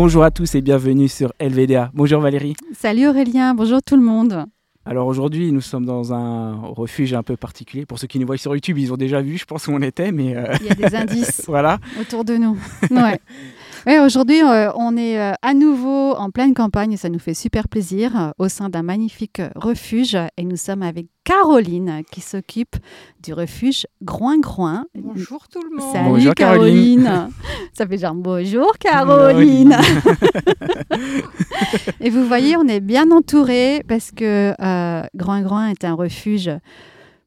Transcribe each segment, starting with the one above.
Bonjour à tous et bienvenue sur LVDA. Bonjour Valérie. Salut Aurélien, bonjour tout le monde. Alors aujourd'hui, nous sommes dans un refuge un peu particulier. Pour ceux qui nous voient sur YouTube, ils ont déjà vu, je pense, où on était. Mais euh, Il y a des indices voilà. autour de nous. Ouais. aujourd'hui, euh, on est euh, à nouveau en pleine campagne ça nous fait super plaisir au sein d'un magnifique refuge. Et nous sommes avec Caroline qui s'occupe du refuge Groin-Groin. Bonjour tout le monde. Salut bonjour, Caroline. ça fait genre bonjour Caroline. et vous voyez, on est bien entouré parce que Groin-Groin est un refuge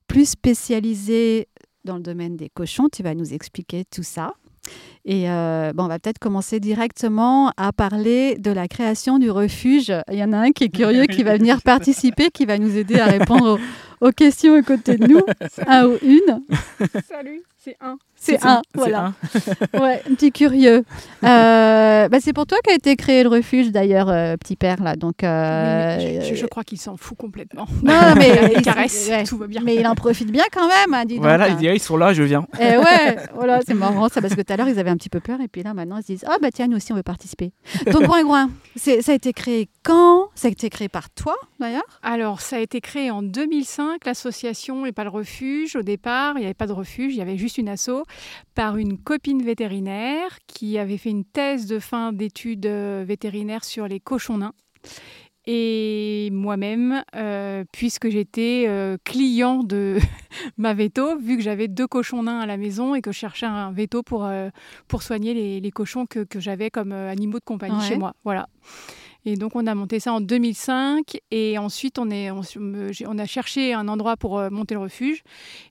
plus spécialisé dans le domaine des cochons. Tu vas nous expliquer tout ça. Et euh, bon, on va peut-être commencer directement à parler de la création du refuge. Il y en a un qui est curieux, qui va venir participer, qui va nous aider à répondre aux, questions à côté de nous. Un ou une. Salut, c'est un. C'est un, voilà. ouais, un petit curieux. Euh, bah, c'est pour toi qu'a été créé le refuge d'ailleurs, euh, petit père là. Donc, euh, je, crois qu'il s'en fout complètement. Non, mais il caresse, tout va bien. Mais il en profite bien quand même. Hein, dis voilà, donc, il dit ils sont là, je viens. Et eh ouais, voilà, c'est marrant ça parce que tout à l'heure ils avaient un petit peu peur et puis là maintenant ils se disent ah bah tiens nous aussi on veut participer. Donc Groin Groin, ça a été créé quand? Ça a été créé par toi d'ailleurs? Alors ça a été créé en 2005 l'association et pas le refuge. Au départ il n'y avait pas de refuge, il y avait juste une asso par une copine vétérinaire qui avait fait une thèse de fin d'études euh, vétérinaires sur les cochons nains. Et moi-même, euh, puisque j'étais euh, client de ma veto, vu que j'avais deux cochons nains à la maison et que je cherchais un veto pour, pour soigner les, cochons que, j'avais comme animaux de compagnie chez moi. Voilà. Et donc, on a monté ça en 2005. Et ensuite, on, est, on, a cherché un endroit pour euh, monter le refuge.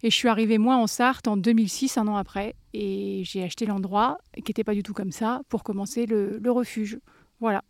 Et je suis arrivée, moi, en Sarthe en 2006, un an après. Et j'ai acheté l'endroit, qui n'était pas du tout comme ça, pour commencer le, refuge. Voilà.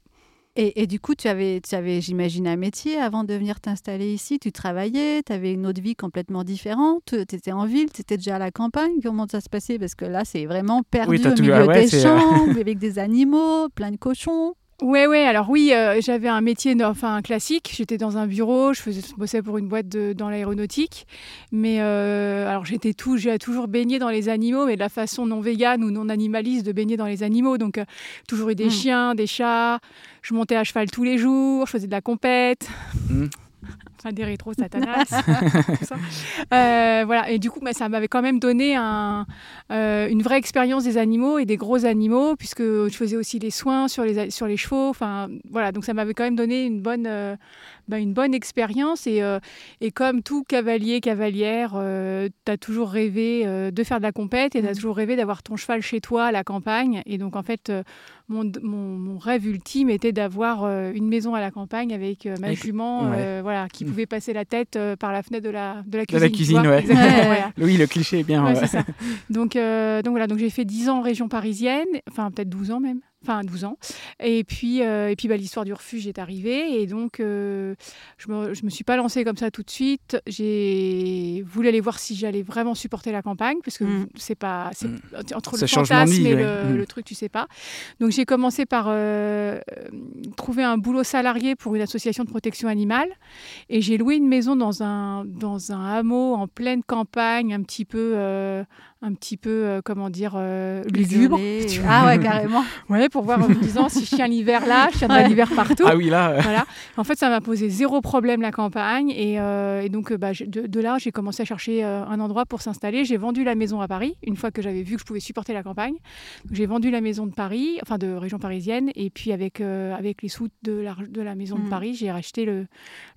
Et, du coup, tu avais, tu avais j'imagine, un métier avant de venir t'installer ici. Tu travaillais, tu avais une autre vie complètement différente. Tu étais en ville, tu étais déjà à la campagne. Comment ça se passait? Parce que là, c'est vraiment perdu au milieu des champs, avec des animaux, plein de cochons. Ouais, ouais. Alors oui, euh, j'avais un métier, enfin classique. J'étais dans un bureau, je faisais, bossais pour une boîte de, dans l'aéronautique. Mais euh, alors j'étais tout, j'ai toujours baigné dans les animaux, mais de la façon non végane ou non animaliste de baigner dans les animaux. Donc euh, toujours eu des mmh. chiens, des chats. Je montais à cheval tous les jours, je faisais de la compète. Mmh enfin des rétro satanas euh, voilà. Et du coup bah, ça m'avait quand même donné un, euh, une vraie expérience des animaux et des gros animaux puisque je faisais aussi les soins sur les sur les chevaux. Enfin voilà. Donc ça m'avait quand même donné une bonne euh, bah, une bonne expérience et, et comme tout cavalier cavalière tu as toujours rêvé de faire de la compète et tu as mmh. toujours rêvé d'avoir ton cheval chez toi à la campagne et donc en fait mon, mon, rêve ultime était d'avoir une maison à la campagne avec ma jument voilà qui pouvait passer la tête euh, par la fenêtre de la, de la cuisine. De la cuisine, ouais. Oui, le cliché est bien. Ça. Donc, euh, donc voilà, donc j'ai fait 10 ans en région parisienne, enfin peut-être 12 ans même enfin 12 ans. Et puis, euh, et puis bah, l'histoire du refuge est arrivée. Et donc, euh, je ne me, je me, suis pas lancée comme ça tout de suite. J'ai voulu aller voir si j'allais vraiment supporter la campagne, parce que mm. c'est pas. Mm. Entre le fantasme et mm. le, truc, tu sais pas. Donc, j'ai commencé par euh, trouver un boulot salarié pour une association de protection animale. Et j'ai loué une maison dans un, dans un hameau en pleine campagne, un petit peu un petit peu, euh, comment dire, euh, lugubre. Ah ouais, carrément. ouais, pour voir en me disant si je tiens l'hiver là, je tiens l'hiver partout. Ah oui, là. Voilà. En fait, ça m'a posé zéro problème la campagne. Et, euh, donc, bah, de, là, j'ai commencé à chercher un endroit pour s'installer. J'ai vendu la maison à Paris, une fois que j'avais vu que je pouvais supporter la campagne. J'ai vendu la maison de Paris, enfin de région parisienne. Et puis, avec, avec les sous de la, de la maison de mm. Paris, j'ai racheté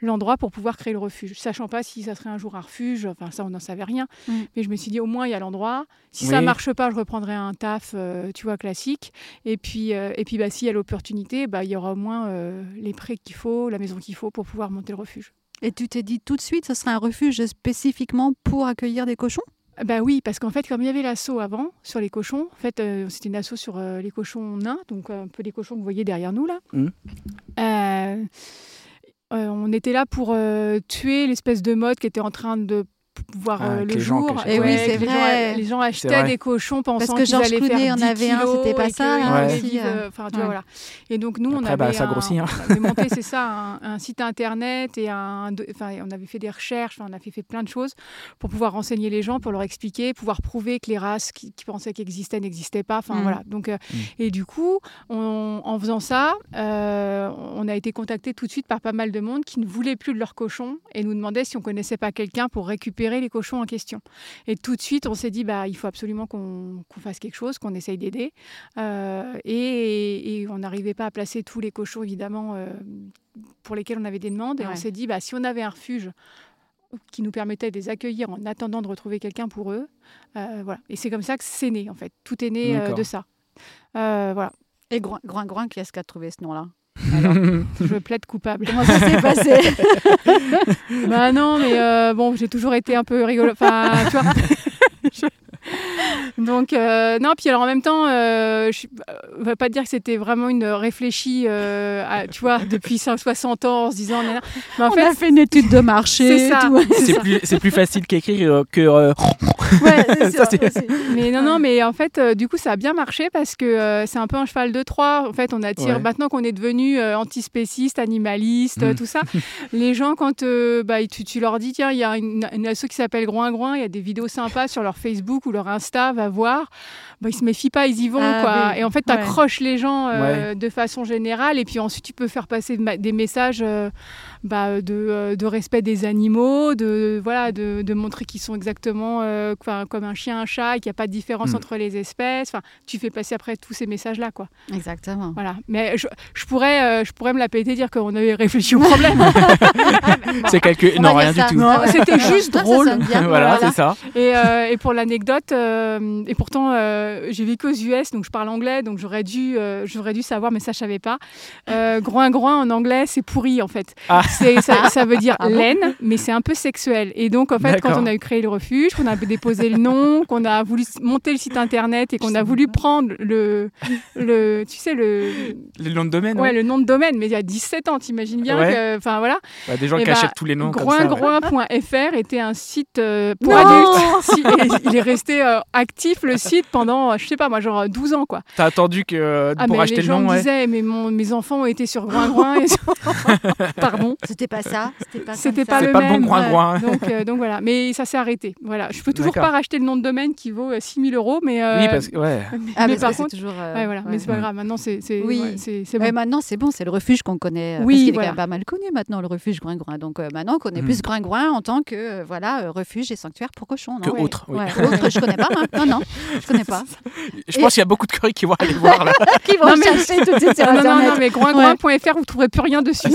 l'endroit pour pouvoir créer le refuge. Sachant pas si ça serait un jour un refuge, enfin, ça, on n'en savait rien. Mm. Mais je me suis dit, au moins, il y a l'endroit si ça marche pas, je reprendrai un taf, euh, tu vois, classique. Et puis, euh, et puis bah, s'il y a l'opportunité, bah, il y aura au moins euh, les prêts qu'il faut, la maison qu'il faut pour pouvoir monter le refuge. Et tu t'es dit tout de suite, ce serait un refuge spécifiquement pour accueillir des cochons? Bah oui, parce qu'en fait, comme il y avait l'assaut avant sur les cochons, en fait, c'était une assaut sur les cochons nains, donc un peu les cochons que vous voyez derrière nous là. Mmh. on était là pour tuer l'espèce de mode qui était en train de voir Ah, euh, le les gens jour. Eh oui, Ouais, c'est les gens- vrai. les gens achetaient vrai. des cochons pensant Parce que qu'ils allaient Clooney faire en 10 avait un, kilos c'était pas et ça, aussi, vivre, euh, enfin, tu vois, ouais. voilà. Et donc nous, on avait, bah, ça un- grossit, hein. on avait monté, c'est ça, un, un site internet et un, on avait fait des recherches, enfin, on a fait, fait plein de choses pour pouvoir renseigner les gens, pour leur expliquer, pouvoir prouver que les races qui, qui pensaient qu'elles existaient n'existaient pas. Enfin Mm. voilà. Donc euh, Mm. et du coup, on- en faisant ça, euh, on a été contacté tout de suite par pas mal de monde qui ne voulait plus de leurs cochons et nous demandait si on connaissait pas quelqu'un pour récupérer les cochons en question. Et tout de suite, on s'est dit bah il faut absolument qu'on fasse quelque chose, qu'on essaye d'aider. Euh, et, et on n'arrivait pas à placer tous les cochons évidemment euh, pour lesquels on avait des demandes. Et on s'est dit bah si on avait un refuge qui nous permettait de les accueillir en attendant de retrouver quelqu'un pour eux. euh, voilà. Et c'est comme ça que c'est né, en fait. Tout est né de ça. Voilà. Et Groin, Groin, Groin, qui est-ce qui a trouvé ce nom-là? Je plaide coupable. Comment ça s'est passé bah non, mais euh, bon, j'ai toujours été un peu rigolo. Enfin, tu vois. Je- Donc, euh, non, puis alors en même temps, euh, je ne vais pas dire que c'était vraiment une réfléchie, euh, à- tu vois, depuis 5, 60 ans en se disant, mais en On fait, a fait une étude de marché. c'est plus, c'est plus facile qu'écrire euh, que. euh, Ouais, Ça, sûr. Mais non, non, mais en fait, euh, du coup, ça a bien marché parce que euh, c'est un peu un cheval de Troie. En fait, on attire, Ouais. maintenant qu'on est devenu euh, antispéciste, animaliste, euh, Mm. tout ça, les gens, quand euh, bah, tu, tu leur dis, tiens, il y a une, une asso qui s'appelle Groin Groin, il y a des vidéos sympas sur leur Facebook ou leur Insta, va voir, bah, ils se méfient pas, ils y vont. Ah quoi. oui, Et en fait, tu ouais. accroches les gens euh, de façon générale et puis ensuite, tu peux faire passer des messages euh, bah, de, euh, de respect des animaux, de, voilà, de, de montrer qu'ils sont exactement euh, comme un chien, un chat, et qu'il n'y a pas de différence Mm. entre les espèces. Enfin, tu fais passer après tous ces messages-là. quoi. Exactement. Voilà. Mais je, je pourrais, euh, je pourrais me la péter, dire qu'on avait réfléchi au problème. C'est quelque... On Non, rien du tout. Non, c'était juste ça drôle. bien. voilà, Voilà. c'est ça. Et, euh, et pour l'anecdote, euh, et pourtant euh, j'ai vécu aux US, donc je parle anglais, donc j'aurais dû, euh, j'aurais dû savoir, mais ça je savais pas. Euh, groin groin en anglais, c'est pourri en fait. Ah. C'est, ça, ça veut dire Ah bon laine, mais c'est un peu sexuel. Et donc en fait, quand on a eu créé le refuge, qu'on a déposé le nom, qu'on a voulu monter le site internet et qu'on Je a voulu pas. prendre le, le, tu sais le, Le nom de domaine, ouais, ouais. le nom de domaine, mais il y a 17 ans, t'imagines bien Ouais. que, enfin voilà. Bah, des gens Eh qui bah, achètent tous les noms. Groingroin.fr était un site euh, pour Non adultes. Il est resté euh, actif le site pendant, je sais pas moi, genre 12 ans quoi. T'as attendu que, euh, Ah pour mais acheter les le gens nom, me disaient, mais mon- mes enfants ont été sur Groingroin. Pardon. C'était pas ça. C'était pas, pas le pas le bon même, groin-groin. Donc, euh, donc voilà, mais ça s'est arrêté. Voilà, je peux toujours pas racheter le nom de domaine qui vaut 6000 euros, mais euh, Oui, parce que, ouais. mais, Ah, mais mais par contre, toujours. euh, ouais, voilà, mais c'est pas grave. Maintenant c'est c'est Oui. ouais, c'est bon. Maintenant, c'est bon, c'est le refuge qu'on connaît. euh, Oui, parce qu'il est voilà. quand même pas mal connu maintenant, le refuge Groin-Groin. Donc euh, maintenant, on connaît Hmm. plus Groin-Groin en tant que euh, voilà, euh, refuge et sanctuaire pour cochons. Que autre, oui. Ouais, autre, je connais pas. hein. Non, non, je connais pas. Je pense qu'il y a beaucoup de curés qui vont aller voir là. Qui vont Non, mais- chercher tout de suite sur non, non, Internet. non, mais groingroin.fr, vous trouverez plus rien dessus.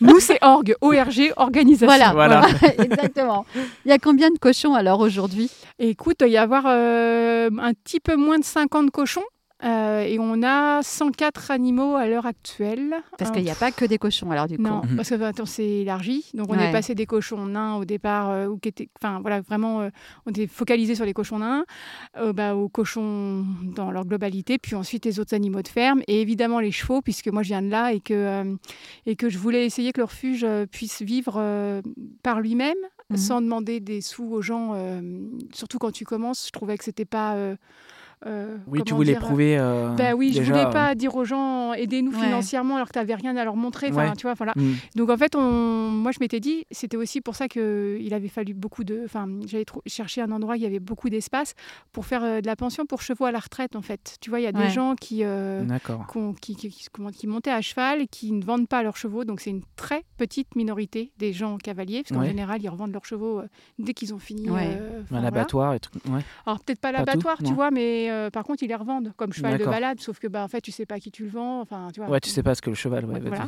Nous, c'est org, ORG, organisation. Voilà, Voilà. exactement. Il y a combien de cochons alors aujourd'hui écoute, il y avoir euh, un petit peu moins de 50 cochons. Euh, et on a 104 animaux à l'heure actuelle. Parce qu'il n'y a pas que des cochons alors du coup. Non, Mhm. parce que bah, attends, c'est élargi. Donc on Ouais. est passé des cochons nains au départ, euh, ou qui étaient, enfin voilà, vraiment, euh, on était focalisé sur les cochons nains, euh, bah, aux cochons dans leur globalité, puis ensuite les autres animaux de ferme, et évidemment les chevaux, puisque moi je viens de là et que euh, et que je voulais essayer que le refuge puisse vivre euh, par lui-même, Mhm. sans demander des sous aux gens. euh, surtout quand tu commences, je trouvais que c'était pas. Euh, euh, Oui, tu voulais dire, prouver. euh, ben oui, je déjà, voulais euh, pas dire aux gens aidez-nous Ouais. financièrement alors que tu n'avais rien à leur montrer. Enfin, Ouais. tu vois, voilà. hmm. Donc en fait, on... moi je m'étais dit, c'était aussi pour ça qu'il avait fallu beaucoup de. Enfin, j'avais cherché un endroit où il y avait beaucoup d'espace pour faire euh, de la pension pour chevaux à la retraite en fait. Tu vois, il y a des gens qui, euh, qui, qui, qui- comment- qui montaient à cheval et qui ne vendent pas leurs chevaux. Donc c'est une très petite minorité des gens cavaliers, parce qu'en Ouais. général, ils revendent leurs chevaux euh, dès qu'ils ont fini. Ouais. euh, enfin, Un voilà. abattoir et tout. Ouais. Alors peut-être pas l'abattoir, tu non. vois, mais euh, par contre, ils les revendent comme cheval de balade, sauf que bah, en fait, tu sais pas à qui tu le vends. Enfin, tu vois. Ouais, tu sais pas ce que le cheval ouais, va Voilà.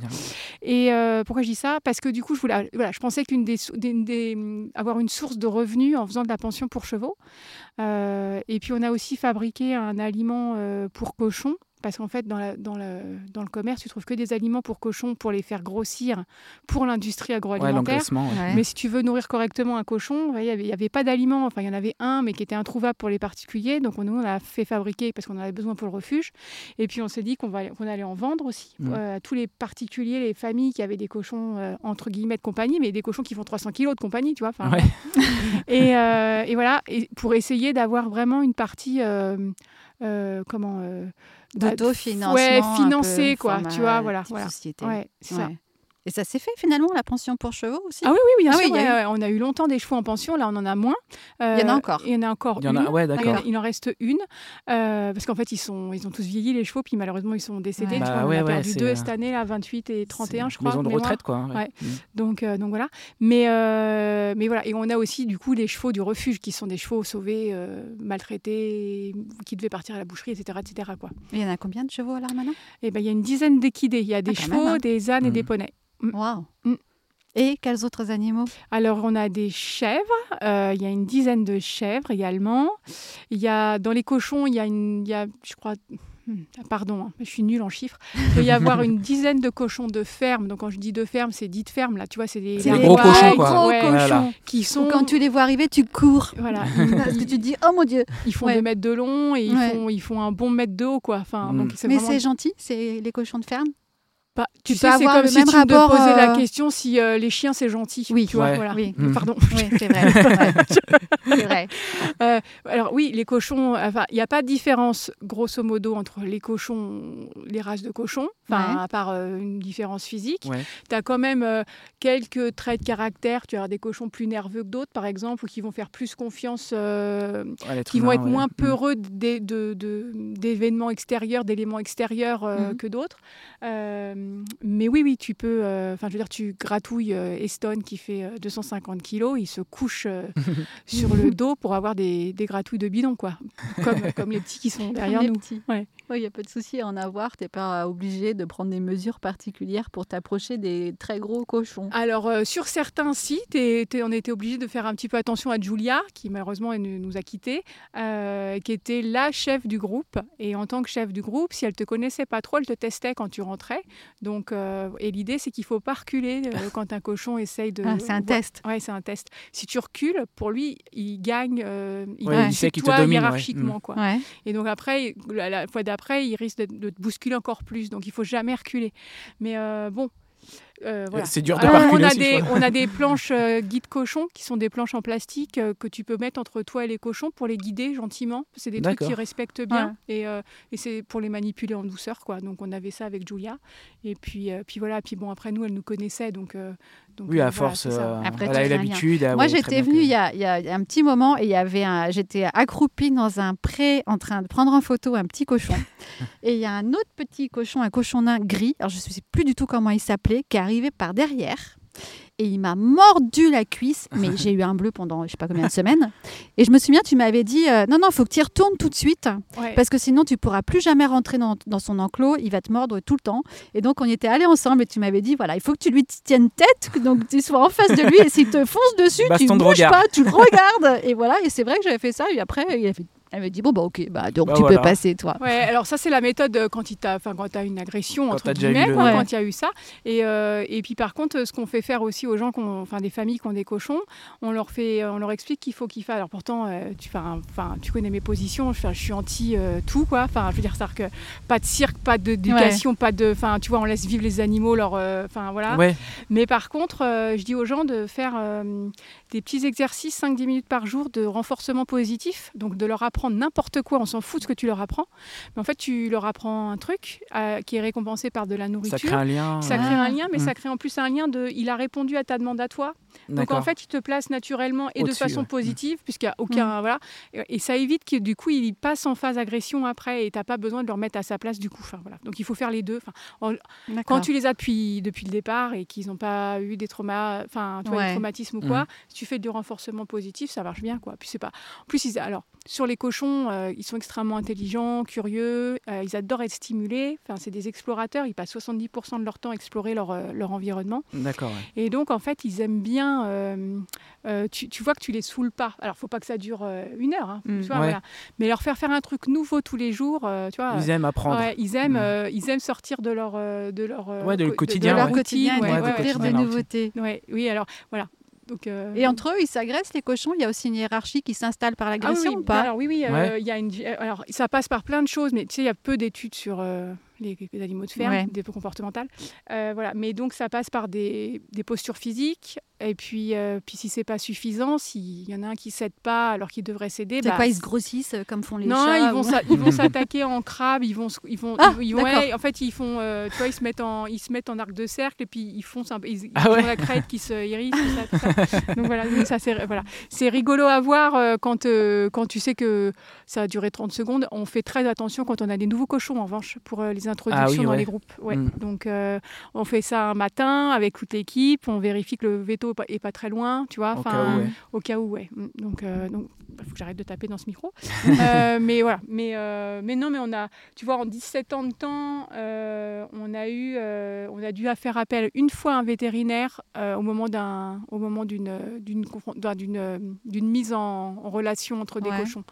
Et euh, pourquoi je dis ça? Parce que du coup, je voulais, voilà, je pensais qu'une des, sou- des- des- avoir une source de revenus en faisant de la pension pour chevaux. Euh, et puis on a aussi fabriqué un aliment pour cochons parce qu'en fait, dans, la, dans, le, dans le commerce, tu trouves que des aliments pour cochons pour les faire grossir pour l'industrie agroalimentaire. mais si tu veux nourrir correctement un cochon, il n'y avait, pas d'aliments. Enfin, il y en avait un, mais qui était introuvable pour les particuliers. Donc, nous, on a fait fabriquer parce qu'on en avait besoin pour le refuge. Et puis, on s'est dit qu'on allait en vendre aussi euh, à tous les particuliers, les familles qui avaient des cochons, euh, entre guillemets, de compagnie, mais des cochons qui font 300 kilos de compagnie, tu vois. et, euh, et, voilà, et pour essayer d'avoir vraiment une partie. comment d'autofinancement. Ouais, financé, quoi, tu vois, voilà. voilà. Société. Ouais, c'est ça. Et ça s'est fait finalement, la pension pour chevaux aussi? Ah oui, oui, bien ah sûr. Oui, On a eu longtemps des chevaux en pension, là on en a moins. il y en a encore Il y en a encore il y en a, Ouais, d'accord. Il, en reste une. Euh, parce qu'en fait, ils, sont, ils ont tous vieilli les chevaux, puis malheureusement, ils sont décédés. Tu bah, vois, on a perdu deux cette année, là, 28 et 31, je crois. Maison de retraite, quoi. Ouais. Mmh. Donc, euh, donc voilà. Mais, euh, mais voilà. Et on a aussi, du coup, les chevaux du refuge, qui sont des chevaux sauvés, maltraités, qui devaient partir à la boucherie, etc. etc. quoi. il y en a combien de chevaux alors maintenant? Eh ben, il y a une dizaine d'équidés. Il y a des ah, chevaux, hein. des ânes et des mmh. poneys. Waouh mm. Et quels autres animaux? Alors, on a des chèvres. Euh, il y a une dizaine de chèvres également. Il y a, dans les cochons, il y a, une, il y a je crois, hmm, pardon, hein, je suis nulle en chiffres. Il peut y avoir une dizaine de cochons de ferme. Donc, quand je dis de ferme, c'est dit de ferme. Là, tu vois, c'est des, gros cochons, Gros cochons qui sont. quand tu les vois arriver, tu cours. Voilà. Parce que tu te dis, oh mon Dieu. Ils font 2 mètres de long et ils, font, ils font un bon mètre de haut, quoi. Enfin, mm. Mais c'est gentil, c'est les cochons de ferme? Tu, sais, c'est comme si tu me posais la euh, question si euh, les chiens c'est gentil. Oui, tu vois, voilà. Oui. Mm. Pardon. Oui, c'est vrai. Euh, alors oui, les cochons, enfin, il n'y a pas de différence grosso modo entre les cochons, les races de cochons, enfin, à part une différence physique. Tu as quand même quelques traits de caractère. Tu as des cochons plus nerveux que d'autres, par exemple, ou qui vont faire plus confiance, qui vont être moins mm. peureux d'événements extérieurs, d'éléments extérieurs mm. que d'autres mais oui, oui, tu peux. Euh, enfin, je veux dire, tu gratouilles euh, Eston qui fait 250 euh, kilos, il se couche sur le dos pour avoir des, des, gratouilles de bidon, quoi. Comme, comme les petits qui sont derrière nous. Ouais. Il n'y a pas de souci à en avoir. Tu n'es pas obligé de prendre des mesures particulières pour t'approcher des très gros cochons. Alors, sur certains sites, on était obligé de faire un petit peu attention à Julia, qui malheureusement nous a quittés, qui était la chef du groupe. Et en tant que chef du groupe, si elle te connaissait pas trop, elle te testait quand tu rentrais. Donc, euh, et l'idée, c'est qu'il ne faut pas reculer euh, quand un cochon essaye de. Ah, c'est un test. Oui, c'est un test. Si tu recules, pour lui, il gagne. Euh, il, ouais, sait qu'il te domine hiérarchiquement, mm. quoi. Et donc après, la, fois d'après, il risque de, de, te bousculer encore plus. Donc, il faut jamais reculer. Mais bon, euh, c'est dur de parcourir. On a, des, on a des planches euh, guide cochons qui sont des planches en plastique euh, que tu peux mettre entre toi et les cochons pour les guider gentiment. C'est des trucs qui respectent bien et, et c'est pour les manipuler en douceur. quoi. Donc on avait ça avec Julia. Et puis, puis voilà. Puis bon, après nous, elle nous connaissait. Donc, donc oui, à force, Après, elle a eu l'habitude. Moi, j'étais venue il y, a, il y, a, un petit moment et il y avait j'étais accroupie dans un pré en train de prendre en photo un petit cochon. et il y a un autre petit cochon, un cochon nain gris. Alors je ne sais plus du tout comment il s'appelait, qui arrivé par derrière et il m'a mordu la cuisse, mais j'ai eu un bleu pendant je sais pas combien de semaines. Et je me souviens, tu m'avais dit euh, non, non, il faut que tu y retournes tout de suite, parce que sinon tu pourras plus jamais rentrer dans, son enclos, il va te mordre tout le temps. Et donc on y était allés ensemble et tu m'avais dit voilà, il faut que tu lui tiennes tête, donc tu sois en face de lui et s'il te fonce dessus, tu ne bouges pas, tu le regardes. Et voilà, et c'est vrai que j'avais fait ça, et après il a fait elle me dit bon bah ok bah donc bah, tu peux passer toi. Ouais alors ça c'est la méthode euh, quand il t'a enfin quand as une agression quand entre guillemets quand il y a eu ça. Et, euh, et puis par contre ce qu'on fait faire aussi aux gens enfin des familles qui ont des cochons on leur fait on leur explique qu'il faut qu'ils fassent. Alors pourtant euh, tu enfin tu connais mes positions je, je suis anti tout quoi. Enfin je veux dire ça que pas de cirque pas d'éducation pas de enfin tu vois on laisse vivre les animaux leur enfin voilà. Mais par contre je dis aux gens de faire des petits exercices 5-10 minutes par jour de renforcement positif donc de leur apprendre n'importe quoi, on s'en fout de ce que tu leur apprends. Mais en fait, tu leur apprends un truc euh, qui est récompensé par de la nourriture. Ça crée un lien. Ça crée un lien, mais ça mmh. crée en plus un lien de il a répondu à ta demande à toi. Donc en fait, il te place naturellement et de façon positive, mmh. puisqu'il n'y a aucun. Mmh. Voilà. Et, ça évite que du coup, il passe en phase agression après et tu n'as pas besoin de le remettre à sa place du coup. Enfin, voilà. Donc il faut faire les deux. Enfin, quand tu les as depuis, depuis le départ et qu'ils n'ont pas eu des traumas, enfin, des traumatismes ou quoi, si tu fais du renforcement positif, ça marche bien. Quoi. Puis c'est pas. En plus, ils... alors, sur les cochons, euh, ils sont extrêmement intelligents, curieux, euh, ils adorent être stimulés. Enfin, c'est des explorateurs, ils passent 70% de leur temps à explorer leur, euh, leur environnement. D'accord. Et donc, en fait, ils aiment bien euh, tu, tu vois que tu les saoules pas. Alors, faut pas que ça dure euh, une heure, hein, Mm. tu vois, Ouais. voilà. mais leur faire faire un truc nouveau tous les jours, euh, tu vois. Ils aiment apprendre. Ouais, ils aiment, Mm. euh, ils aiment sortir de leur, euh, de leur, euh, Ouais, de le co- quotidien, de leur ouais. quotidien et ouais, ouais, ouais, de découvrir quotidien, de là, nouveautés. ouais, oui, alors voilà. Donc, euh, Et entre eux, ils s'agressent, les cochons? Il y a aussi une hiérarchie qui s'installe par ah oui, l'agression oui, ou pas? Alors oui, oui, euh, Ouais. y a une, euh, alors ça passe par plein de choses, mais tu sais, il y a peu d'études sur euh, les, les animaux de ferme, Ouais. des peu comportementales, Euh, voilà. Mais donc ça passe par des, des postures physiques, et puis, euh, puis si c'est pas suffisant, s'il y en a un qui cède pas alors qu'il devrait céder, C'est bah, quoi Ils se grossissent euh, comme font les non, chats ils vont ou- s'a- ils vont s'attaquer en crabe, ils vont ils vont Ah, ils vont ouais, en fait ils font euh, tu vois ils se mettent en ils se mettent en arc de cercle et puis ils peu ils, ils Ah ouais. ont la crête qui se hérisse tout ça, tout ça. Donc voilà, donc ça c'est voilà, c'est rigolo à voir quand quand tu sais que ça a duré 30 secondes, on fait très attention quand on a des nouveaux cochons en revanche pour les introductions Ah oui, dans ouais. les groupes. Ouais. Mm. Donc euh, on fait ça un matin avec toute l'équipe, on vérifie que le veto est pas- très loin, tu vois, Au cas où, ouais. au cas où, ouais. Mm. Donc, euh, donc, il faut que j'arrête de taper dans ce micro. Euh, mais voilà. Mais, euh, mais non, mais on a, tu vois, en 17 ans de temps, euh, on a eu, euh, on a dû faire appel une fois à un vétérinaire euh, au moment d'un, au moment d'une, d'une, d'une, d'une mise en, en relation entre des Ouais. cochons.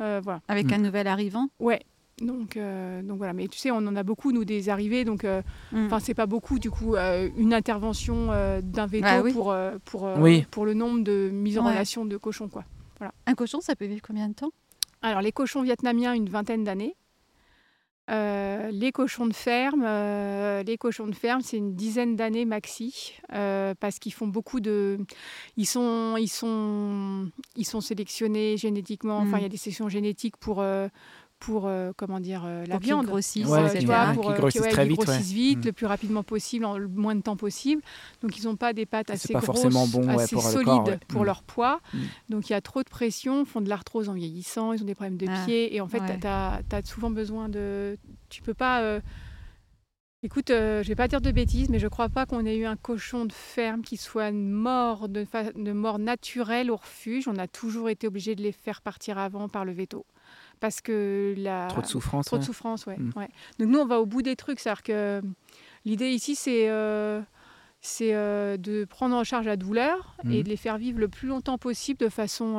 Euh, voilà. Avec Mm. un nouvel arrivant? Ouais. Donc, euh, donc voilà, mais tu sais, on en a beaucoup, nous, des arrivées, donc euh, Mm. enfin c'est pas beaucoup, du coup, euh, une intervention euh, d'un veto Ah oui. pour, euh, pour, euh, Oui. pour le nombre de mises en Ouais. relation de cochons, quoi. Un cochon, ça peut vivre combien de temps? Alors, les cochons vietnamiens, une vingtaine d'années. Euh, les cochons de ferme, euh, les cochons de ferme, c'est une dizaine d'années maxi, euh, parce qu'ils font beaucoup de, ils sont, ils sont, ils sont sélectionnés génétiquement. Enfin, Mm. il y a des sélections génétiques pour, euh, pour euh, comment dire, euh, la Pour viande. Ouais, tu vois, ouais, pour euh, grossissent ouais, très qu'ils vite, ouais. grossissent vite, Mm. le plus rapidement possible, en le moins de temps possible. Donc ils n'ont pas des pattes C'est assez pas grosses, forcément bon, ouais, assez pour le solides corps, ouais. pour Mm. leur poids. Mm. Donc il y a trop de pression, font de l'arthrose en vieillissant, ils ont des problèmes de Ah, pieds et en fait ouais. tu as, souvent besoin de tu peux pas euh, Écoute, euh, je vais pas dire de bêtises, mais je crois pas qu'on ait eu un cochon de ferme qui soit mort de, de mort naturelle au refuge. On a toujours été obligé de les faire partir avant par le veto. Parce que la, Trop de souffrance. Trop de souffrance, ouais. Mm. ouais. Donc nous, on va au bout des trucs. C'est-à-dire que l'idée ici, c'est euh, c'est euh, de prendre en charge la douleur et Mhm. de les faire vivre le plus longtemps possible de façon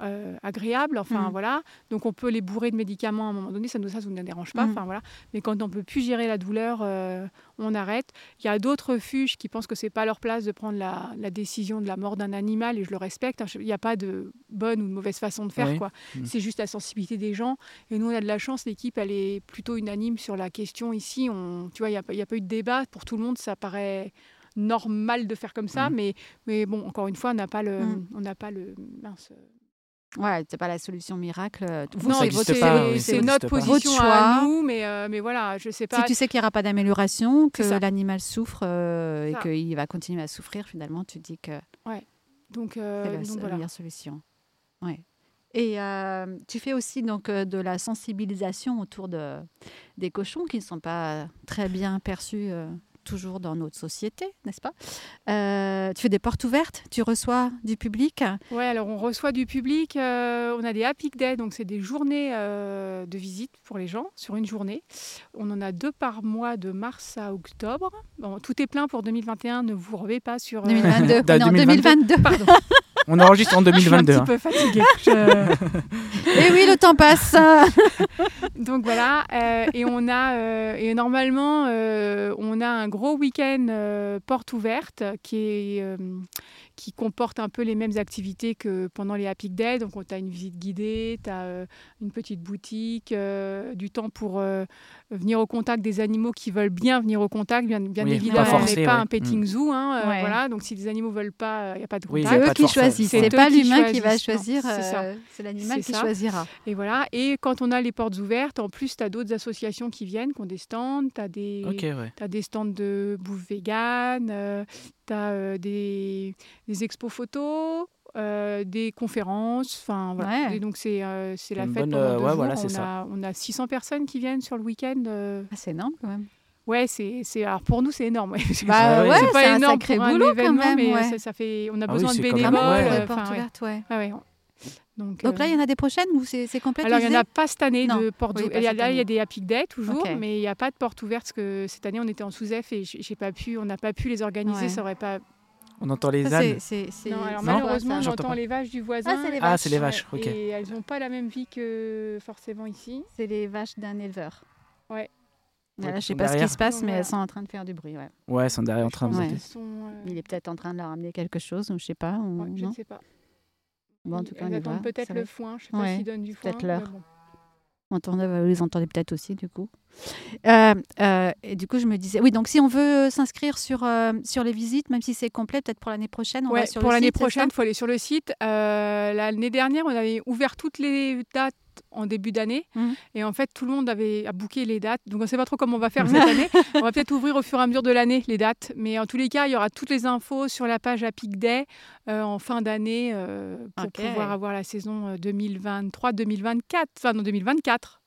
euh, euh, agréable. Enfin, Mhm. voilà. Donc on peut les bourrer de médicaments à un moment donné. Ça, nous, ça, nous dérange pas. Mhm. Enfin, voilà. Mais quand on peut plus gérer la douleur, euh, on arrête. Il y a d'autres refuges qui pensent que c'est pas leur place de prendre la, la décision de la mort d'un animal et je le respecte. hein. Il n'y a pas de bonne ou de mauvaise façon de faire. Oui. quoi. Mhm. C'est juste la sensibilité des gens. Et nous, on a de la chance, l'équipe, elle est plutôt unanime sur la question ici. On, tu vois, il n'y a, y a pas eu de débat. Pour tout le monde, ça paraît normal de faire comme ça. Mais, mais bon, encore une fois, on n'a pas le... On n'a pas le mince. Ouais, c'est pas la solution miracle. Vous, non, ça c'est c'est c'est notre position Votre à nous. Mais, euh, mais voilà, je sais pas. Si tu sais qu'il n'y aura pas d'amélioration, que C'est l'animal souffre euh, et qu'il va continuer à souffrir, finalement, tu dis que Donc, c'est euh, la donc seule voilà. meilleure solution. Ouais. Et euh, tu fais aussi donc euh, de la sensibilisation autour de, des cochons qui ne sont pas très bien perçus euh, toujours dans notre société, n'est-ce pas? Euh, Tu fais des portes ouvertes, tu reçois du public? Ouais, alors on reçoit du public, euh, on a des Happy Day, donc c'est des journées euh, de visite pour les gens, sur une journée. On en a deux par mois de mars à octobre. Bon, tout est plein pour 2021, ne vous revez pas sur... euh, 2022. Da- non, 2022. 2022. Pardon, On enregistre en je suis un 2022. petit hein. peu fatiguée. Je- Et oui, le temps passe. Donc voilà, euh, et on a euh, et normalement euh, on a un gros week-end porte ouverte qui est qui comporte un peu les mêmes activités que pendant les Happy Day. Donc tu as une visite guidée, tu as une petite boutique, du temps pour venir au contact des animaux qui veulent bien venir au contact. Bien, bien Oui, pas évidemment, on n'est pas ouais. un petting zoo, hein, euh, Ouais. voilà. Donc si les animaux veulent pas, il n'y a pas de contact. C'est eux qui choisissent. c'est pas l'humain qui va choisir. c'est ça. euh, C'est l'animal qui ça. choisira. Et voilà. Et quand on a les portes ouvertes, en plus, tu as d'autres associations qui viennent, qui ont des stands, tu as des, Ok, ouais. tu as des stands de bouffe vegan, tu as des, des expos photos, euh, des conférences. Enfin, voilà. Ouais. Et donc, c'est euh, c'est la Une fête bonne, pendant euh, deux ouais, jours. voilà, on, a, on a 600 personnes qui viennent sur le week-end. euh. Ah, c'est énorme quand même. Ouais, c'est c'est- alors pour nous, c'est énorme. ouais. Bah ouais, c'est pas c'est un énorme sacré pour un boulot quand événement, même. mais ouais. ça, ça fait, on a Ah oui, besoin de quand même- bénévoles. euh, ouais. ouvertes, ouais. Ah ouais. Donc, Donc là, euh, il y en a des prochaines ou c'est c'est complet Alors, il n'y en a pas cette année Non. de portes Oui, cette Là, il y a des Happy Day toujours, Ok. mais il n'y a pas de portes ouvertes parce que cette année, on était en sous-F et j'ai pas pu, on n'a pas pu les organiser. Ouais. Ça aurait pas On entend les Ça, ânes. c'est- c'est- c'est- Non, alors c'est malheureusement, j'entends les vaches du voisin. Ah, c'est les Ah, vaches. c'est les vaches, ok. Et elles n'ont pas la même vie que forcément ici. C'est les vaches d'un éleveur. Ouais. Ouais, je sais qui pas sont ce qui derrière. se passe, mais elles sont en train de faire du bruit. Ouais. Ouais, ils sont derrière en train de Ouais. Elles sont, euh, Il est peut-être en train de leur amener quelque chose, ou je sais pas. ou- ouais, je non ne sais pas. Bon, en tout cas, on elles attendent peut-être le foin. Je sais pas s'ils donnent du foin. peut-être l'heure. bon. On entendait- vous les entendez peut-être aussi, du coup. Euh, euh, et du coup, je me disais, oui, donc si on veut s'inscrire sur, euh, sur les visites, même si c'est complet, peut-être pour l'année prochaine, on Ouais, va sur pour l'année prochaine, il faut aller sur le site. Euh, L'année dernière, on avait ouvert toutes les dates en début d'année. Mhm. Et en fait, tout le monde avait a booké les dates. Donc, on ne sait pas trop comment on va faire cette année. On va peut-être ouvrir au fur et à mesure de l'année les dates. Mais en tous les cas, il y aura toutes les infos sur la page à Peak Day euh, en fin d'année euh, pour pouvoir avoir la saison euh, 2023-2024. Enfin, non, 2024.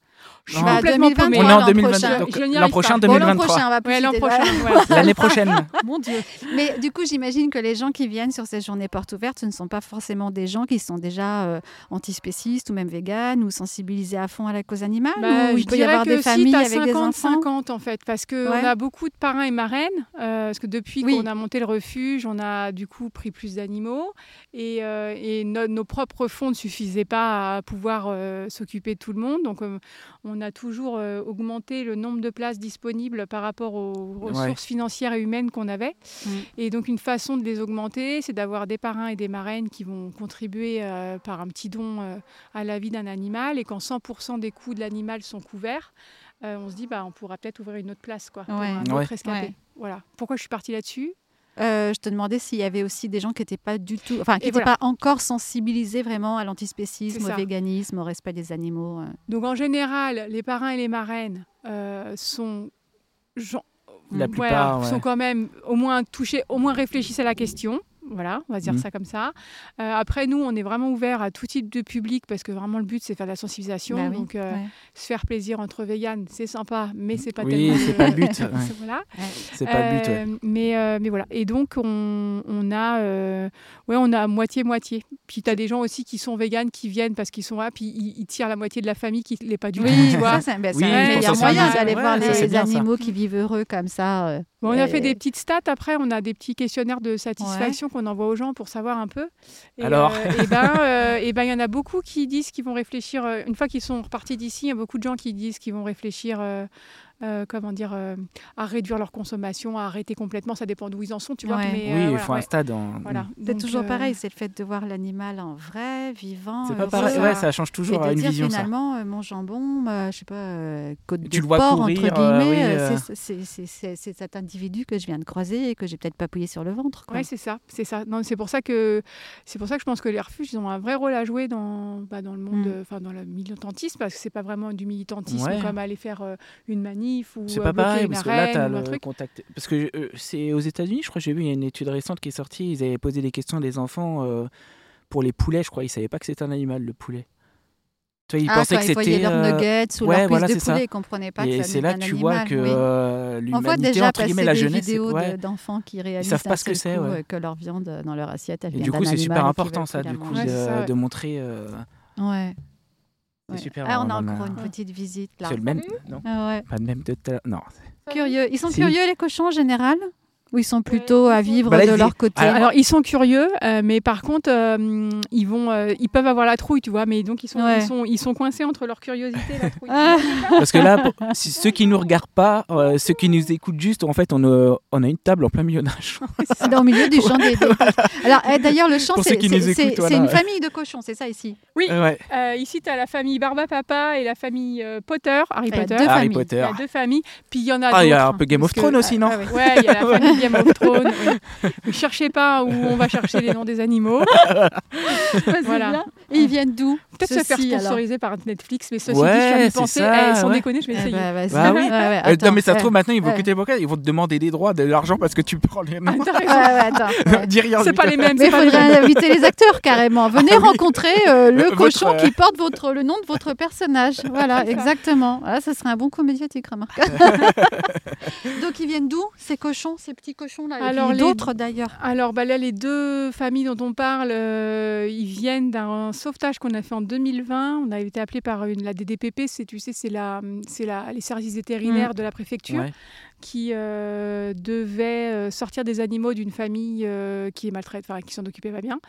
Je suis Non. complètement 2023, paumée. On est en l'an 2022, prochain. donc Je n'y l'an prochain pas. Bon, l'an 2023. prochain, on va plus Ouais, l'an citer- prochain. voilà. L'année prochaine. Mon Dieu. Mais du coup, j'imagine que les gens qui viennent sur ces journées portes ouvertes, ce ne sont pas forcément des gens qui sont déjà euh, antispécistes ou même véganes ou sensibilisés à fond à la cause animale Bah, ou je il peut y avoir des si, familles avec des 50, enfants 50 en fait, parce qu'on Ouais. a beaucoup de parrains et marraines, euh, parce que depuis Oui. qu'on a monté le refuge, on a du coup pris plus d'animaux, et, euh, et no- nos propres fonds ne suffisaient pas à pouvoir euh, s'occuper de tout le monde, donc euh, on a toujours euh, augmenté le nombre de places disponibles par rapport aux ressources Ouais. financières et humaines qu'on avait. Mm. Et donc une façon de les augmenter, c'est d'avoir des parrains et des marraines qui vont contribuer euh, par un petit don euh, à la vie d'un animal, et quand 100% des coûts de l'animal sont couverts, euh, on se dit bah on pourra peut-être ouvrir une autre place quoi, pour un autre Ouais. rescapé. Ouais. Voilà. Pourquoi je suis partie là-dessus? Euh, je te demandais s'il y avait aussi des gens qui n'étaient pas du tout, enfin qui n'étaient voilà. pas encore sensibilisés vraiment à l'antispécisme, au véganisme, au respect des animaux. euh. Donc en général, les parrains et les marraines euh, sont gens- La voilà, plupart, ouais. sont quand même au moins touchés, au moins réfléchissent à la question. Voilà, on va dire Mhm. ça comme ça. Euh, après, nous, on est vraiment ouvert à tout type de public parce que vraiment le but, c'est faire de la sensibilisation. Bah oui, Donc, euh, ouais. se faire plaisir entre véganes, c'est sympa, mais c'est pas Oui, tellement. c'est pas le but, ouais. voilà. C'est pas le but. ouais. Euh, mais, euh, mais voilà. Et donc, on, on a, euh, ouais, on a moitié-moitié. Puis, tu as des gens aussi qui sont véganes, qui viennent parce qu'ils sont là, puis ils, ils tirent la moitié de la famille qui ne l'est pas du tout. Oui, tu vois. ça, c'est ben, Oui, c'est un pour meilleur sensibiliser. moyen d'aller voir les animaux qui vivent heureux comme ça. Euh. Bon, on a fait Euh, des petites stats. Après, on a des petits questionnaires de satisfaction qu'on envoie aux gens pour savoir un peu. Et, Alors euh, Et ben, euh, et ben, il y en a beaucoup qui disent qu'ils vont réfléchir. euh, une fois qu'ils sont repartis d'ici, il y a beaucoup de gens qui disent qu'ils vont réfléchir. euh, euh, comment dire, euh, à réduire leur consommation, à arrêter complètement, ça dépend d'où ils en sont, tu vois. Ouais. Mais, Oui, euh, il voilà, faut un stade. En... voilà. C'est toujours euh, pareil, c'est le fait de voir l'animal en vrai, vivant. C'est pas pareil. ça. Ouais, ça change toujours à une dire vision, ça. finalement, euh, mon jambon, euh, je sais pas, euh, côte Tu de le porc, courir, entre euh, guillemets, oui, euh, euh. c'est- cet individu que je viens de croiser et que j'ai peut-être pas appuyé sur le ventre. Ouais, c'est ça, c'est ça. Non, c'est pour ça que c'est pour ça que je pense que les refuges ils ont un vrai rôle à jouer dans bah, dans le monde, Mm. euh, enfin dans le militantisme parce que c'est pas vraiment du militantisme Ouais. comme aller faire euh, une manif ou C'est pas pareil, une parce que là, arène tu as ou un le truc. contact. Parce que euh, c'est aux États-Unis, je crois j'ai vu, il y a une étude récente qui est sortie. Ils avaient posé des questions à des enfants euh, pour les poulets, je crois. Ils savaient pas que c'était un animal, le poulet. Tu vois, ils Ah, pensaient que ils c'était. leurs euh, nuggets ou ouais, leur voilà, de c'est ça. poulet, ils comprenaient pas Et c'est là que tu vois que oui. euh, l'humanité, entre guillemets, la des jeunesse. vidéos ouais. d'enfants qui réalisent savent pas ce que c'est, ouais. que leur viande dans leur assiette, elle Et vient du coup, c'est super important, ça, du coup, de, montrer. Ouais. C'est ouais. super. Ah, on a en encore a- une petite visite là. C'est le même. Non, Ah ouais. pas le même de tout à l'heure. Non. Curieux. Ils sont Si. curieux les cochons en général? Ou ils sont plutôt à vivre Bah là, de leur côté Alors, Alors ils sont curieux, euh, mais par contre euh, ils vont, euh, ils peuvent avoir la trouille, tu vois. Mais donc ils sont, Ouais. ils sont, ils sont coincés entre leur curiosité et la trouille. Ah. Parce que là, pour- si ceux qui nous regardent pas, euh, ceux qui nous écoutent juste, en fait, on a, on a une table en plein milieu d'un champ. C'est dans le milieu du champ des. des- Alors eh, d'ailleurs le champ c'est voilà. une famille de cochons, c'est ça ici? Oui. Euh, ouais. Euh, ici tu as la famille Barba Papa et la famille euh, Potter, Harry Il y a Potter. deux Harry familles. Il Potter. y a deux familles, puis il y en a Ah, il y a un peu Game of parce que- Thrones aussi, non Ah. Ouais, il y a la famille Game of Thrones. oui. Ne cherchez pas où on va chercher les noms des animaux. Vas-y, Voilà. Et ils viennent d'où? Peut-être se faire Ceux-ci, alors sponsoriser par Netflix, mais ceci Ouais, dit, je viens c'est penser. ça, Eh, sans ouais. déconner, je vais Eh essayer. ben, vas-y. Bah oui. Ouais, ouais, Euh, attends, non, mais ça se ouais. trouve maintenant, ils vont le podcast, ils vont te demander des droits, de l'argent parce que tu prends les noms. Ah, attends. Dis rien. C'est pas les mêmes. Mais il mêmes. faudrait inviter les acteurs carrément. Venez rencontrer euh, le Votre, cochon euh, qui porte votre, le nom de votre personnage. Voilà, exactement. Ah, ça serait un bon coup médiatique, remarque. Donc ils viennent d'où ces cochons, ces petits cochons là Alors, d'autres d'ailleurs. Alors bah là, les deux familles dont on parle, euh, ils viennent d'un sauvetage qu'on a fait en 2020, on a été appelé par une, la DDPP, c'est tu sais, c'est la, c'est la, les services vétérinaires de la préfecture Ouais. qui euh, devait euh, sortir des animaux d'une famille euh, qui est maltraite, enfin qui s'en occupait pas bien,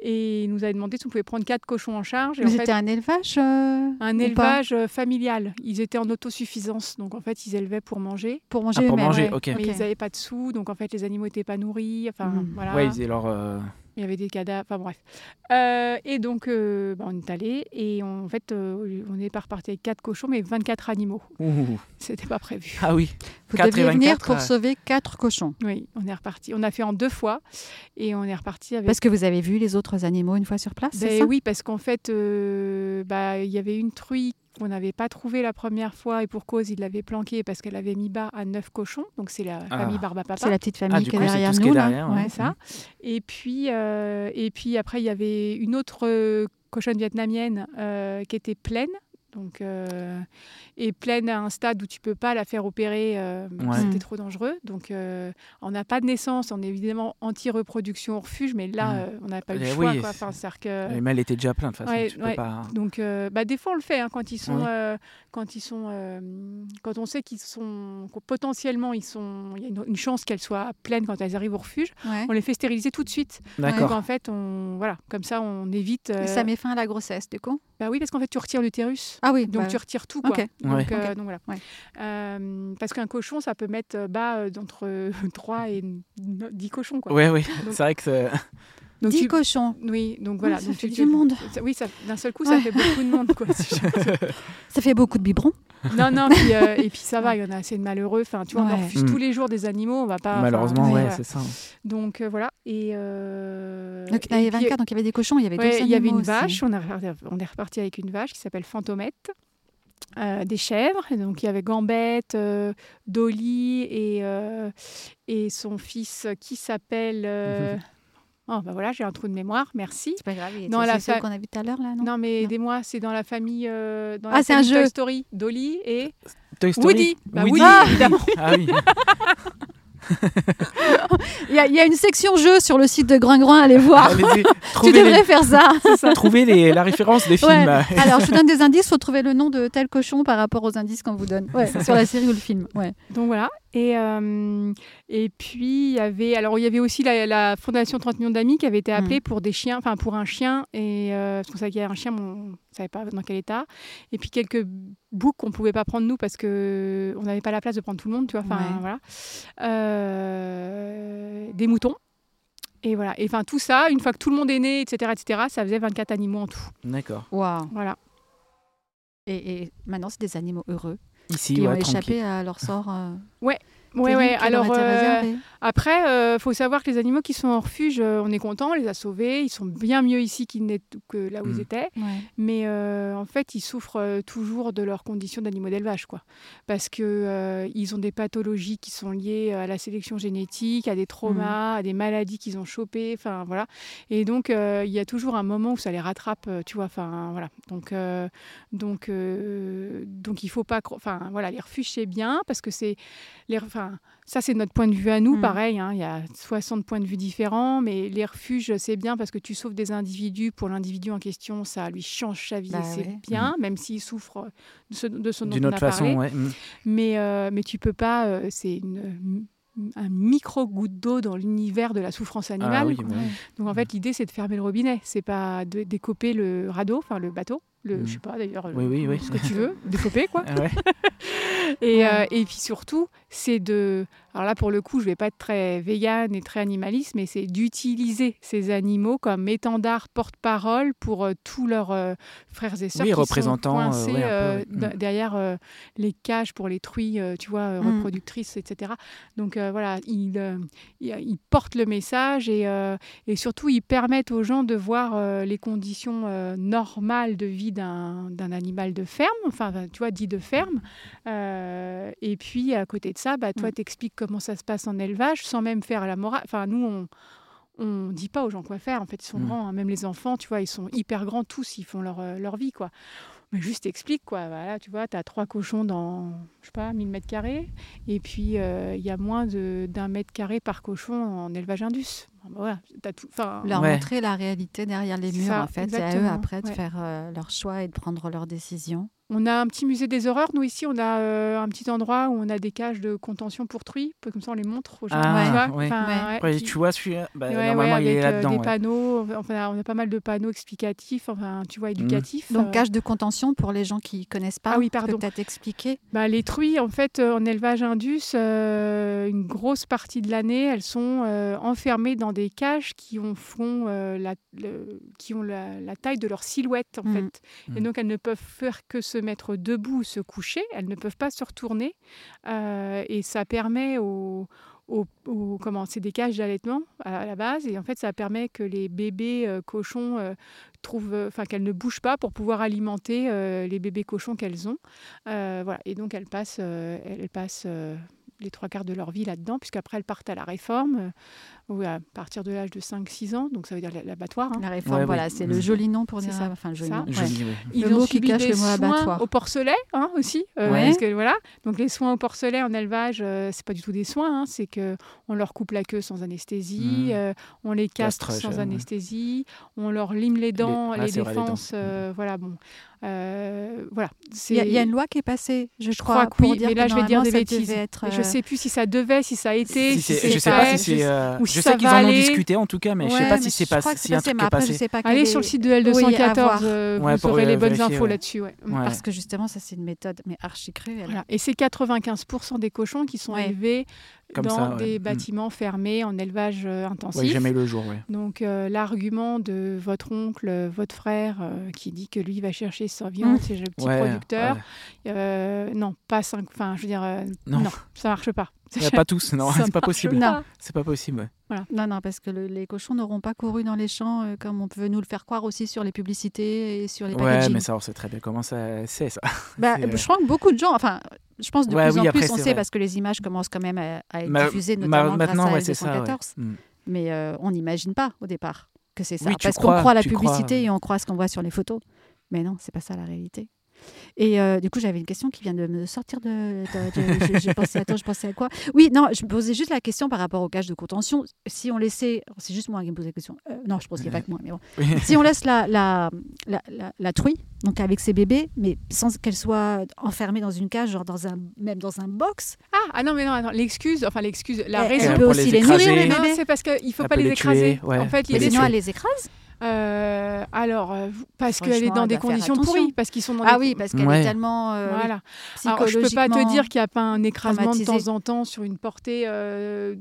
et il nous avait demandé si on pouvait prendre quatre cochons en charge. Et Mais c'était un élevage euh, un élevage familial. Ils étaient en autosuffisance, donc en fait ils élevaient pour manger. pour manger Ah, pour manger, Ouais, ok. Mais ils n'avaient pas de sous, donc en fait les animaux n'étaient pas nourris. Enfin Mm. voilà. Ouais, ils faisaient leur. Il y avait des cadavres, enfin bref. Euh, et donc, euh, bah, on est allé et on- en fait, euh, on n'est pas reparti avec 4 cochons, mais 24 animaux. ouh. C'était pas prévu. Ah oui. Vous 4 deviez venir 24, pour euh. sauver quatre cochons. Oui, on est reparti. On a fait en deux fois et on est reparti avec. Parce que vous avez vu les autres animaux une fois sur place, c'est Ben ça? oui, parce qu'en fait, euh, bah, il y avait une truie qu'on n'avait pas trouvée la première fois et pour cause, il l'avait planquée parce qu'elle avait mis bas à 9 cochons. Donc, c'est la Ah. famille Barbapapa. C'est la petite famille Ah, du qui est coup, derrière nous. est là. derrière, ouais. Ouais, ça. Et puis, euh, et puis après, il y avait une autre euh, cochonne vietnamienne euh, qui était pleine. Donc, euh, et pleine à un stade où tu peux pas la faire opérer, euh, Ouais. c'était trop dangereux. Donc, euh, on n'a pas de naissance, on est évidemment anti-reproduction au refuge, mais là, Mm. euh, on n'a pas eu le Eh choix. oui, quoi. Enfin, que- Les mails étaient déjà pleins de toute façon. Ouais, tu peux pas. donc, euh, bah, des fois, on le fait hein, quand ils sont, euh, quand ils sont, euh, quand on sait qu'ils sont, potentiellement, ils sont, il y a une, une chance qu'elles soient pleines quand elles arrivent au refuge. Ouais. On les fait stériliser tout de suite. Donc D'accord. en fait, on, voilà, comme ça, on évite. euh, Ça met fin à la grossesse, du coup? Bah oui, parce qu'en fait, tu retires l'utérus. Ah oui, Donc bah, tu retires tout, quoi. Ok. Donc, Ouais. euh, donc voilà. Ouais. Euh, parce qu'un cochon, ça peut mettre euh, bas euh, d'entre 3 et 10 cochons, quoi. Ouais, oui. Donc- C'est vrai que Donc 10 tu- cochons. Oui, donc voilà. ça donc fait tu- du tu- monde. oui, ça, d'un seul coup, ça Ouais. fait beaucoup de monde, quoi. Ça fait beaucoup de biberons. non, non, puis, euh, et puis ça va, il y en a assez de malheureux. Enfin, tu vois, on refuse Mm. tous les jours des animaux, on va pas. enfin, Malheureusement, ouais, voilà. c'est ça. Donc euh, voilà. Et, euh, Donc il y et avait puis, 24, donc il y avait des cochons, il y avait Ouais, d'autres il y avait une aussi. vache, on, a, on est reparti avec une vache qui s'appelle Fantomette, euh, des chèvres, et donc il y avait Gambette, euh, Dolly et, euh, et son fils qui s'appelle... Oh, bah voilà, j'ai un trou de mémoire, merci. C'est pas grave, il la fa- qu'on a vu tout à l'heure, là, non, Non, mais Non. aidez-moi, c'est dans la famille, euh, dans Ah, la c'est un jeu. Toy Story, Dolly et Toy Story. Woody. Bah, Woody. Woody, Ah évidemment. Ah oui. il, y a, il y a une section jeu sur le site de Gringrin, allez voir. Tu devrais les- faire ça. trouvez les- la référence des films. Ouais. Alors, je vous donne des indices, il faut trouver le nom de tel cochon par rapport aux indices qu'on vous donne. Ouais, sur la série ou le film. Ouais. Donc voilà. Et, euh, et puis, il y avait, alors, il y avait aussi la, la Fondation 30 millions d'amis qui avait été appelée pour des chiens, enfin pour un chien, et euh, parce qu'on savait qu'il y avait un chien, ne savait pas dans quel état. Et puis quelques boucs qu'on ne pouvait pas prendre nous parce qu'on n'avait pas la place de prendre tout le monde, tu vois. Enfin, Ouais. voilà. Euh, des moutons. Et voilà. Et enfin, tout ça, une fois que tout le monde est né, etc., etc., ça faisait 24 animaux en tout. D'accord. Waouh. Voilà. Et, et maintenant, c'est des animaux heureux Ici, qui ouais, ont tranquille. échappé à leur sort. euh, Ouais, terrible ouais. Alors, euh. Après, euh, faut savoir que les animaux qui sont en refuge, euh, on est content, on les a sauvés. Ils sont bien mieux ici qu'ils n'étaient- que là où ils Mm. étaient. Ouais. Mais euh, en fait, ils souffrent toujours de leurs conditions d'animaux d'élevage, quoi. Parce que euh, ils ont des pathologies qui sont liées à la sélection génétique, à des traumas, à des maladies qu'ils ont chopées. Enfin voilà. Et donc, euh, il y a toujours un moment où ça les rattrape, tu vois. Enfin voilà. Donc, euh, donc, euh, donc, il faut pas. Enfin voilà, les refuges c'est bien parce que c'est les. Enfin, ça c'est notre point de vue à nous. Mm. Pareil, hein, il y a 60 points de vue différents, mais les refuges c'est bien parce que tu sauves des individus. Pour l'individu en question, ça lui change sa vie Bah c'est ouais. bien, même s'il souffre de ce, de ce dont D'une on autre a façon, parlé. ouais. mm. Mais, euh, mais tu peux pas. euh, c'est une un micro goutte d'eau dans l'univers de la souffrance animale. Ah oui, quoi. bah oui. Donc en fait, l'idée c'est de fermer le robinet, c'est pas de décoper le radeau, enfin le bateau, le, Mm. je sais pas d'ailleurs, le- Oui, oui, oui. ce que tu veux, décoper quoi. Ah ouais. Et, Ouais. euh, et puis surtout, c'est de. Alors là, pour le coup, je vais pas être très végane et très animaliste, mais c'est d'utiliser ces animaux comme étendard porte-parole pour euh, tous leurs euh, frères et sœurs Oui, qui représentant, sont coincés ouais, un peu, ouais. de- derrière euh, les cages pour les truies, euh, tu vois, euh, Mm. reproductrices, etc. Donc euh, voilà, ils, euh, ils, ils portent le message et, euh, et surtout, ils permettent aux gens de voir euh, les conditions euh, normales de vie d'un d'un animal de ferme, enfin, tu vois, dit de ferme. Euh, et puis, à côté de ça, bah, toi, Mm. t'expliques comment ça se passe en élevage sans même faire la morale. Enfin, nous, on on dit pas aux gens quoi faire. En fait, ils sont Mm. grands. hein. Même les enfants, tu vois, ils sont hyper grands tous. Ils font leur, euh, leur vie, quoi. Mais juste explique, quoi. Voilà, tu vois, tu as trois cochons dans, je sais pas, 1000 mètres carrés. Et puis, euh, il y a moins de- d'un mètre carré par cochon en élevage indus. Bah voilà, tout. Enfin, Leur Ouais. montrer la réalité derrière les murs, ça, en fait. C'est à eux après de ouais. faire euh, leur choix et de prendre leurs décisions. On a un petit musée des horreurs. Nous, ici, on a euh, un petit endroit où on a des cages de contention pour truie. Comme ça, on les montre aux gens. Ah, tu vois. ouais. Enfin, Ouais. ouais, Ouais, qui- tu vois, celui-là, bah, Ouais, ouais, normalement, il est euh, là-dedans. des ouais. panneaux. Enfin, on a pas mal de panneaux explicatifs, enfin, tu vois, éducatifs. Donc, Euh, cage de contention pour les gens qui connaissent pas. Ah oui, pardon. peut-être expliquer. bah, les truies, en fait, euh, en élevage indus, euh, une grosse partie de l'année, elles sont euh, enfermées dans des cages qui ont, font, euh, la, le- qui ont la, la taille de leur silhouette, en Mhm. fait. Et Mhm. donc, elles ne peuvent faire que se mettre debout ou se coucher. Elles ne peuvent pas se retourner. Euh, et ça permet aux... aux- aux- comment c'est des cages d'allaitement à, à la base et en fait ça permet que les bébés euh, cochons euh, trouvent euh, enfin qu'elles ne bougent pas pour pouvoir alimenter euh, les bébés cochons qu'elles ont Euh, voilà et donc elles passent euh, elles passent euh, les trois quarts de leur vie là-dedans, puisqu'après elles partent à la réforme, euh, ou à partir de l'âge de 5-6 ans, donc ça veut dire l'abattoir. hein. La réforme, Ouais, voilà, oui. c'est le joli nom pour dire ça. Enfin, le joli Ça. nom. ouais. Joli, ouais. Ils Le ont mot qui cache des le mot abattoir. au porcelet hein, aussi, euh, Ouais. parce que voilà. Donc les soins au porcelet en élevage, euh, c'est pas du tout des soins, hein, c'est que on leur coupe la queue sans anesthésie, Mhm. euh, on les castre sans ouais. anesthésie, on leur lime les dents, ah, les, c'est vrai, les dents. défenses, euh, voilà bon, Euh, voilà. Il y, a- y une loi qui est passée, je, Je crois, crois que pour oui, dire mais là, que je vais dire des bêtises. être, Je euh, sais plus si ça devait, si ça a été, Si si c'est- c'est je sais pas si c'est. euh, ou je sais qu'ils en ont aller. discuté en tout cas, mais je sais ouais, pas si c'est passé, si un truc est Allez sur le site de L214, Oui, euh, Ouais, vous pour, aurez euh, les bonnes vérifier, infos ouais. là-dessus. ouais. Ouais. Parce que justement, ça, c'est une méthode, mais archi cruelle. Voilà. Et c'est 95% des cochons qui sont Ouais. élevés Comme dans ça, ouais. des Mm. bâtiments fermés en élevage euh, intensif. Ouais, jamais le jour, ouais. Donc euh, l'argument de votre oncle, euh, votre frère, euh, qui dit que lui va chercher sa viande, Mm. c'est le petit Ouais, producteur, ouais. euh, non, pas cinq. Enfin, je veux dire, euh, Non. non. ça marche pas. Ouais, pas tous, non, c'est pas possible. C'est pas possible, ouais. Non, non, parce que le- les cochons n'auront pas couru dans les champs euh, comme on peut nous le faire croire aussi sur les publicités et sur les Ouais, packaging. mais ça, on sait très bien comment ça c'est, ça. Bah, euh, Je crois que beaucoup de gens, enfin, je pense de Ouais, plus oui, en plus, on sait vrai. parce que les images commencent quand même à, à être Ma- diffusées, ma- notamment maintenant, grâce à ouais, ça, ouais. 214. Mm. Mais euh, on n'imagine pas au départ que c'est ça. Oui, parce qu'on croit à la crois, publicité et on croit à ce qu'on voit sur les photos. Mais non, c'est pas ça la réalité. Et euh, du coup, j'avais une question qui vient de me sortir de. de- de- je, je pensais, attends, je pensais à quoi? Oui, non, je me posais juste la question par rapport aux cages de contention. Si on laissait. C'est juste moi qui me posais la question. Euh, non, je pense qu'il n'y a pas que moi, mais bon. Oui. Si on laisse la, la, la, la, la truie, donc avec ses bébés, mais sans qu'elle soit enfermée dans une cage, genre dans un, même dans un box, Ah, ah non, mais non, attends, l'excuse, enfin l'excuse, la elle, raison. elle peut pour aussi les les nourrir, les bébés. c'est parce qu'il ne faut Elle pas les les écraser. tuer, ouais. En fait, l'idée, sinon, tuer. elle les écrase? Euh, alors, euh, parce qu'elle est dans des conditions pourries, parce qu'ils sont dans Ah des oui, parce qu'elle Ouais. est tellement. euh, Voilà. Alors, je peux pas te dire qu'il n'y a pas un écrasement de temps en temps sur une portée euh,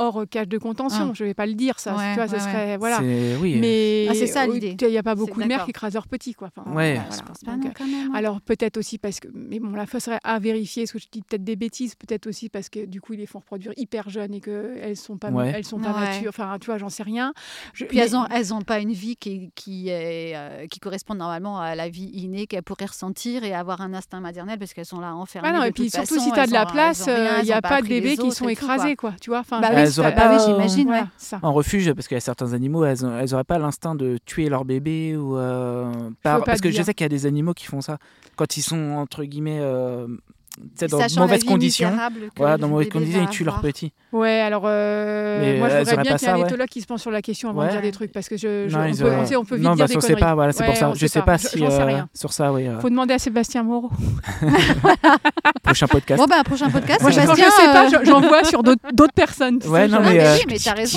hors cage de contention. Ah. Je vais pas le dire, ça. Ouais, tu vois, ça ouais, serait voilà. Oui. Mais Ah, c'est ça, euh, l'idée. Il n'y a pas beaucoup de mères qui écrasent leurs petits, quoi. Enfin, Ouais. voilà. Je pense pas, Donc, non, euh, quand même. alors peut-être aussi parce que, mais bon, là, ça serait à vérifier. Est-ce que je dis peut-être des bêtises Peut-être aussi parce que du coup, ils les font reproduire hyper jeunes et que elles sont pas, Ouais. elles sont pas Ouais. matures. Enfin, tu vois, j'en sais rien. Je- Puis mais- elles n'ont elles ont pas une vie qui, qui, est, euh, qui correspond normalement à la vie innée qu'elles pourraient ressentir et avoir un instinct maternel parce qu'elles sont là enfermées. Ah non, et puis surtout façon, si tu as de la place, rien, il n'y a pas de bébés qui sont écrasés, quoi. Tu vois, enfin, Bah oui, Elles c'est- auraient bah oui, pas, j'imagine. ouais. voilà, ça. En refuge, parce qu'il y a certains animaux, elles n'auraient pas l'instinct de tuer leur bébé ou euh, par- parce que je sais qu'il y a des animaux qui font ça quand ils sont entre guillemets euh, dans de mauvaises conditions. Voilà, dans mauvaises conditions, ils tuent leurs petits. Ouais, alors euh, Mais moi je elles voudrais bien qu'il y ait ça, un ouais. éthologue qui se penche sur la question avant Ouais. de dire des trucs parce que je, je- Non, on, ils peut, auraient- on sait, on peut vite non, dire bah, des on conneries. pas, voilà, c'est pour Ouais, ça. on Je sais pas, pas si sais euh, rien. sur ça, oui. euh, Faut demander à Sébastien Moreau. prochain podcast. Bon, bah, prochain podcast, Moi, je- quand je Sébastien, sais pas, euh, je- j'en vois sur d'autres personnes. tu Ouais, sais, non, mais, euh,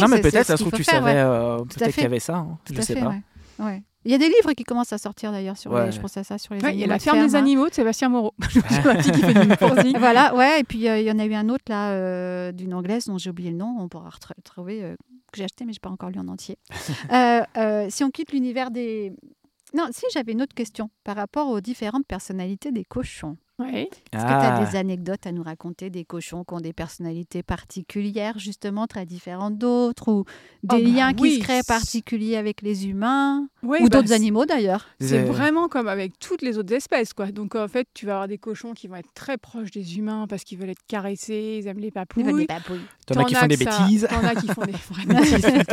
non, mais peut-être, ça se trouve, tu savais, ouais. euh, peut-être qu'il y avait ça. hein, Je sais pas. ouais. Il y a des livres qui commencent à sortir d'ailleurs sur Ouais. les, je pense à ça sur les Ouais, il y a animaux la de ferme des hein. animaux de Sébastien Moreau. J'ai. Voilà, ouais, et puis euh, il y en a eu un autre là, euh, d'une anglaise dont j'ai oublié le nom, on pourra retra- trouver, euh, que j'ai acheté mais je n'ai pas encore lu en entier. Euh, euh, si on quitte l'univers des... Non, si j'avais une autre question par rapport aux différentes personnalités des cochons. Ouais. Est-ce que tu as Ah. des anecdotes à nous raconter des cochons qui ont des personnalités particulières, justement très différentes d'autres, ou des Oh bah liens qui oui. se créent particuliers avec les humains, Ouais, ou bah, d'autres animaux d'ailleurs? C'est vraiment comme avec toutes les autres espèces, quoi. Donc en fait, tu vas avoir des cochons qui vont être très proches des humains parce qu'ils veulent être caressés, ils aiment les papouilles. Ils veulent des papouilles. T'en as qui font des bêtises. T'en as qui font des vraies bêtises.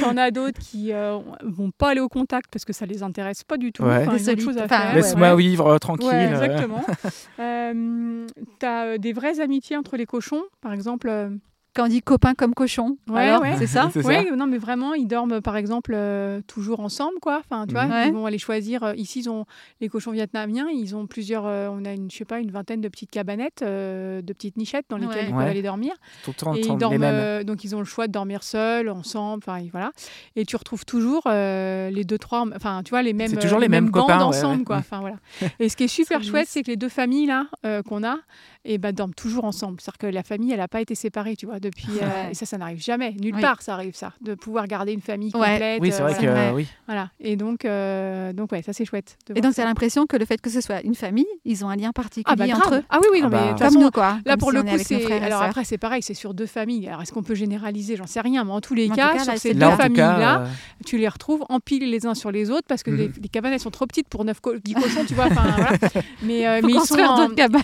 T'en as d'autres qui euh, vont pas aller au contact parce que ça les intéresse pas du tout. Ouais. Enfin, faire. ouais, Laisse-moi vivre euh, tranquille. Ouais, euh. exactement. euh, tu as des vraies amitiés entre les cochons. Par exemple, euh, Quand on dit copains comme cochons, Ouais, alors, ouais. c'est ça. Oui, non, mais vraiment, ils dorment par exemple euh, toujours ensemble, quoi. Enfin, tu vois. Ouais. ils vont aller choisir. euh, ici, ils ont les cochons vietnamiens. Ils ont plusieurs. euh, on a une, je sais pas, une vingtaine de petites cabanettes, euh, de petites nichettes dans lesquelles Ouais. ils peuvent Ouais. aller dormir. Tout le temps Et ils dorment, les mêmes. euh, donc ils ont le choix de dormir seuls, ensemble, enfin et voilà. Et tu retrouves toujours euh, les deux trois, enfin tu vois les mêmes, C'est toujours les mêmes bandes copains, ouais, ensemble ouais. quoi. Enfin voilà. Et ce qui est super C'est chouette, c'est que les deux familles là euh, qu'on a, et ben dorment toujours ensemble. C'est-à-dire que la famille, elle n'a pas été séparée, tu vois, depuis. euh, et ça, ça n'arrive jamais, nulle Oui. part, ça arrive ça, de pouvoir garder une famille Ouais. complète. Oui, c'est euh, vrai que voilà. euh, oui. Voilà. Et donc, euh, donc ouais, ça c'est chouette. de Et donc, tu as l'impression que le fait que ce soit une famille, ils ont un lien particulier ah bah entre grave. eux. Ah oui oui non Ah mais bah. de toute Comme façon, nous, quoi. Là, Comme pour si le coup, c'est. Alors après, c'est pareil, c'est sur deux familles. Alors, est-ce qu'on peut généraliser? J'en sais rien. Mais en tous les En cas, cas, sur là, ces c'est deux familles-là, tu les retrouves empilés les uns sur les autres parce que les, Mhm. les cabanes, elles sont trop petites pour 9 co 10 cochons, tu vois. Mais, mais ils sont.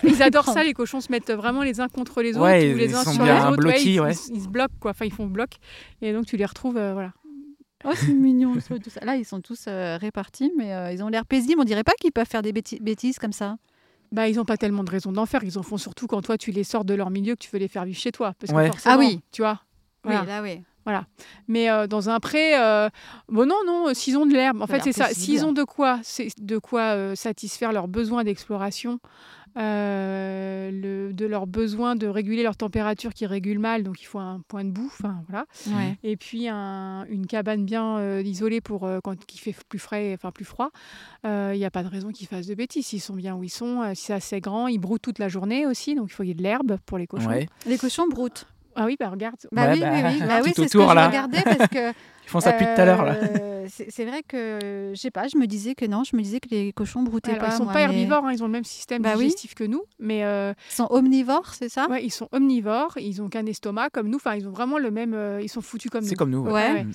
Ils adorent ça, les cochons se mettent vraiment les uns contre les autres Ouais, ou les uns sont sur les autres. ils, ouais. ils- ils se bloquent, quoi. Enfin, ils font bloc. Et donc, tu les retrouves, euh, voilà. Oh, c'est mignon. ça, tout ça. Là, ils sont tous euh, répartis, mais euh, ils ont l'air paisibles. On dirait pas qu'ils peuvent faire des bêti- bêtises comme ça. Bah, ils n'ont pas tellement de raison d'en faire. Ils en font surtout quand toi, tu les sors de leur milieu, que tu veux les faire vivre chez toi. Parce que Ouais. forcément, Ah oui. tu vois. Voilà. Oui, là, oui. Mais euh, dans un pré, euh, bon non, non, euh, s'ils ont de l'herbe, en Ça fait c'est ça. S'ils ont de quoi, c'est de quoi euh, satisfaire leurs besoins d'exploration, euh, le- de leurs besoins de réguler leur température qui régule mal, donc il faut un point de boue, enfin voilà. Ouais. Et puis un- une cabane bien euh, isolée pour euh, quand il fait plus frais, enfin plus froid. Il n'y a pas de raison qu'ils fassent de bêtises. S'ils sont bien où ils sont, euh, si c'est assez grand, ils broutent toute la journée aussi, donc il faut qu'il y ait de l'herbe pour les cochons. ouais. Les cochons broutent. Ah oui, bah regarde. Bah Ouais, oui, bah, oui, oui. Bah oui, c'est ce que je là. regardais parce que Ils font ça depuis tout à l'heure. là. euh, c'est c'est vrai que, je sais pas, je me disais que non, je me disais que les cochons broutaient Alors, pas. ils sont moi, pas mais herbivores, hein, ils ont le même système Bah oui. digestif que nous, mais euh, Ils sont omnivores, c'est ça? Ouais, ils sont omnivores, ils ont qu'un estomac comme nous, enfin ils ont vraiment le même, euh, ils sont foutus comme C'est nous. comme nous. ouais. Ouais. Ouais.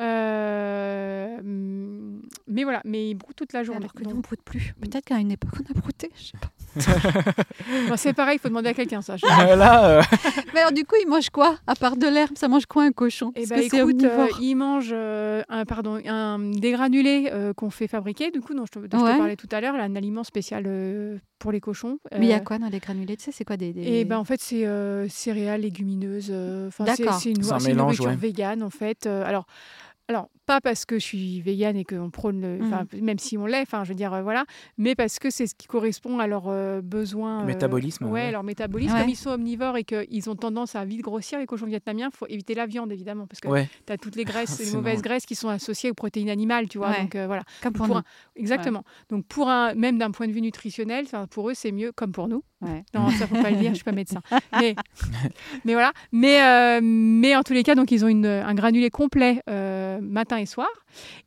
Euh, hum, mais voilà, mais ils broutent toute la journée. Alors que nous, Donc, on broute plus. Peut-être qu'à une époque, on a brouté. je sais pas. bon, c'est pareil, il faut demander à quelqu'un ça. je- Là, euh, Mais alors, du coup, ils mangent quoi À part de l'herbe, ça mange quoi un cochon? Eh Parce ben, que écoute, euh, ils mangent euh, un, pardon, un, euh, qu'on fait fabriquer, du coup, dont je te, dont je te Ouais. parlais tout à l'heure, là, un aliment spécial euh, pour les cochons. Mais il y a Euh, quoi dans les granulés Tu sais, c'est quoi des. des- Et ben en fait c'est euh, céréales, légumineuses. euh, Enfin c'est D'accord. c'est une, une nourriture ouais. végane en fait. Euh, alors alors pas parce que je suis végane et qu'on prône le, enfin, même si on l'est. Enfin je veux dire euh, voilà, mais parce que c'est ce qui correspond à leurs euh, besoins. euh, Métabolisme, ouais, ouais. leur métabolisme. Ouais. Comme ils sont omnivores et qu'ils ont tendance à vite grossir les cochons vietnamiens, faut éviter la viande évidemment parce que ouais. tu as toutes les graisses, les mauvaises marrant. graisses qui sont associées aux protéines animales, tu vois. Ouais. Donc euh, voilà. Comme pour pour nous. un- Exactement. Donc pour un même d'un point de vue nutritionnel, pour eux c'est mieux comme pour nous. Ouais. Non, ça faut pas le dire, je suis pas médecin. Mais, mais voilà. Mais, euh, mais en tous les cas, donc ils ont une, un granulé complet euh, matin et soir.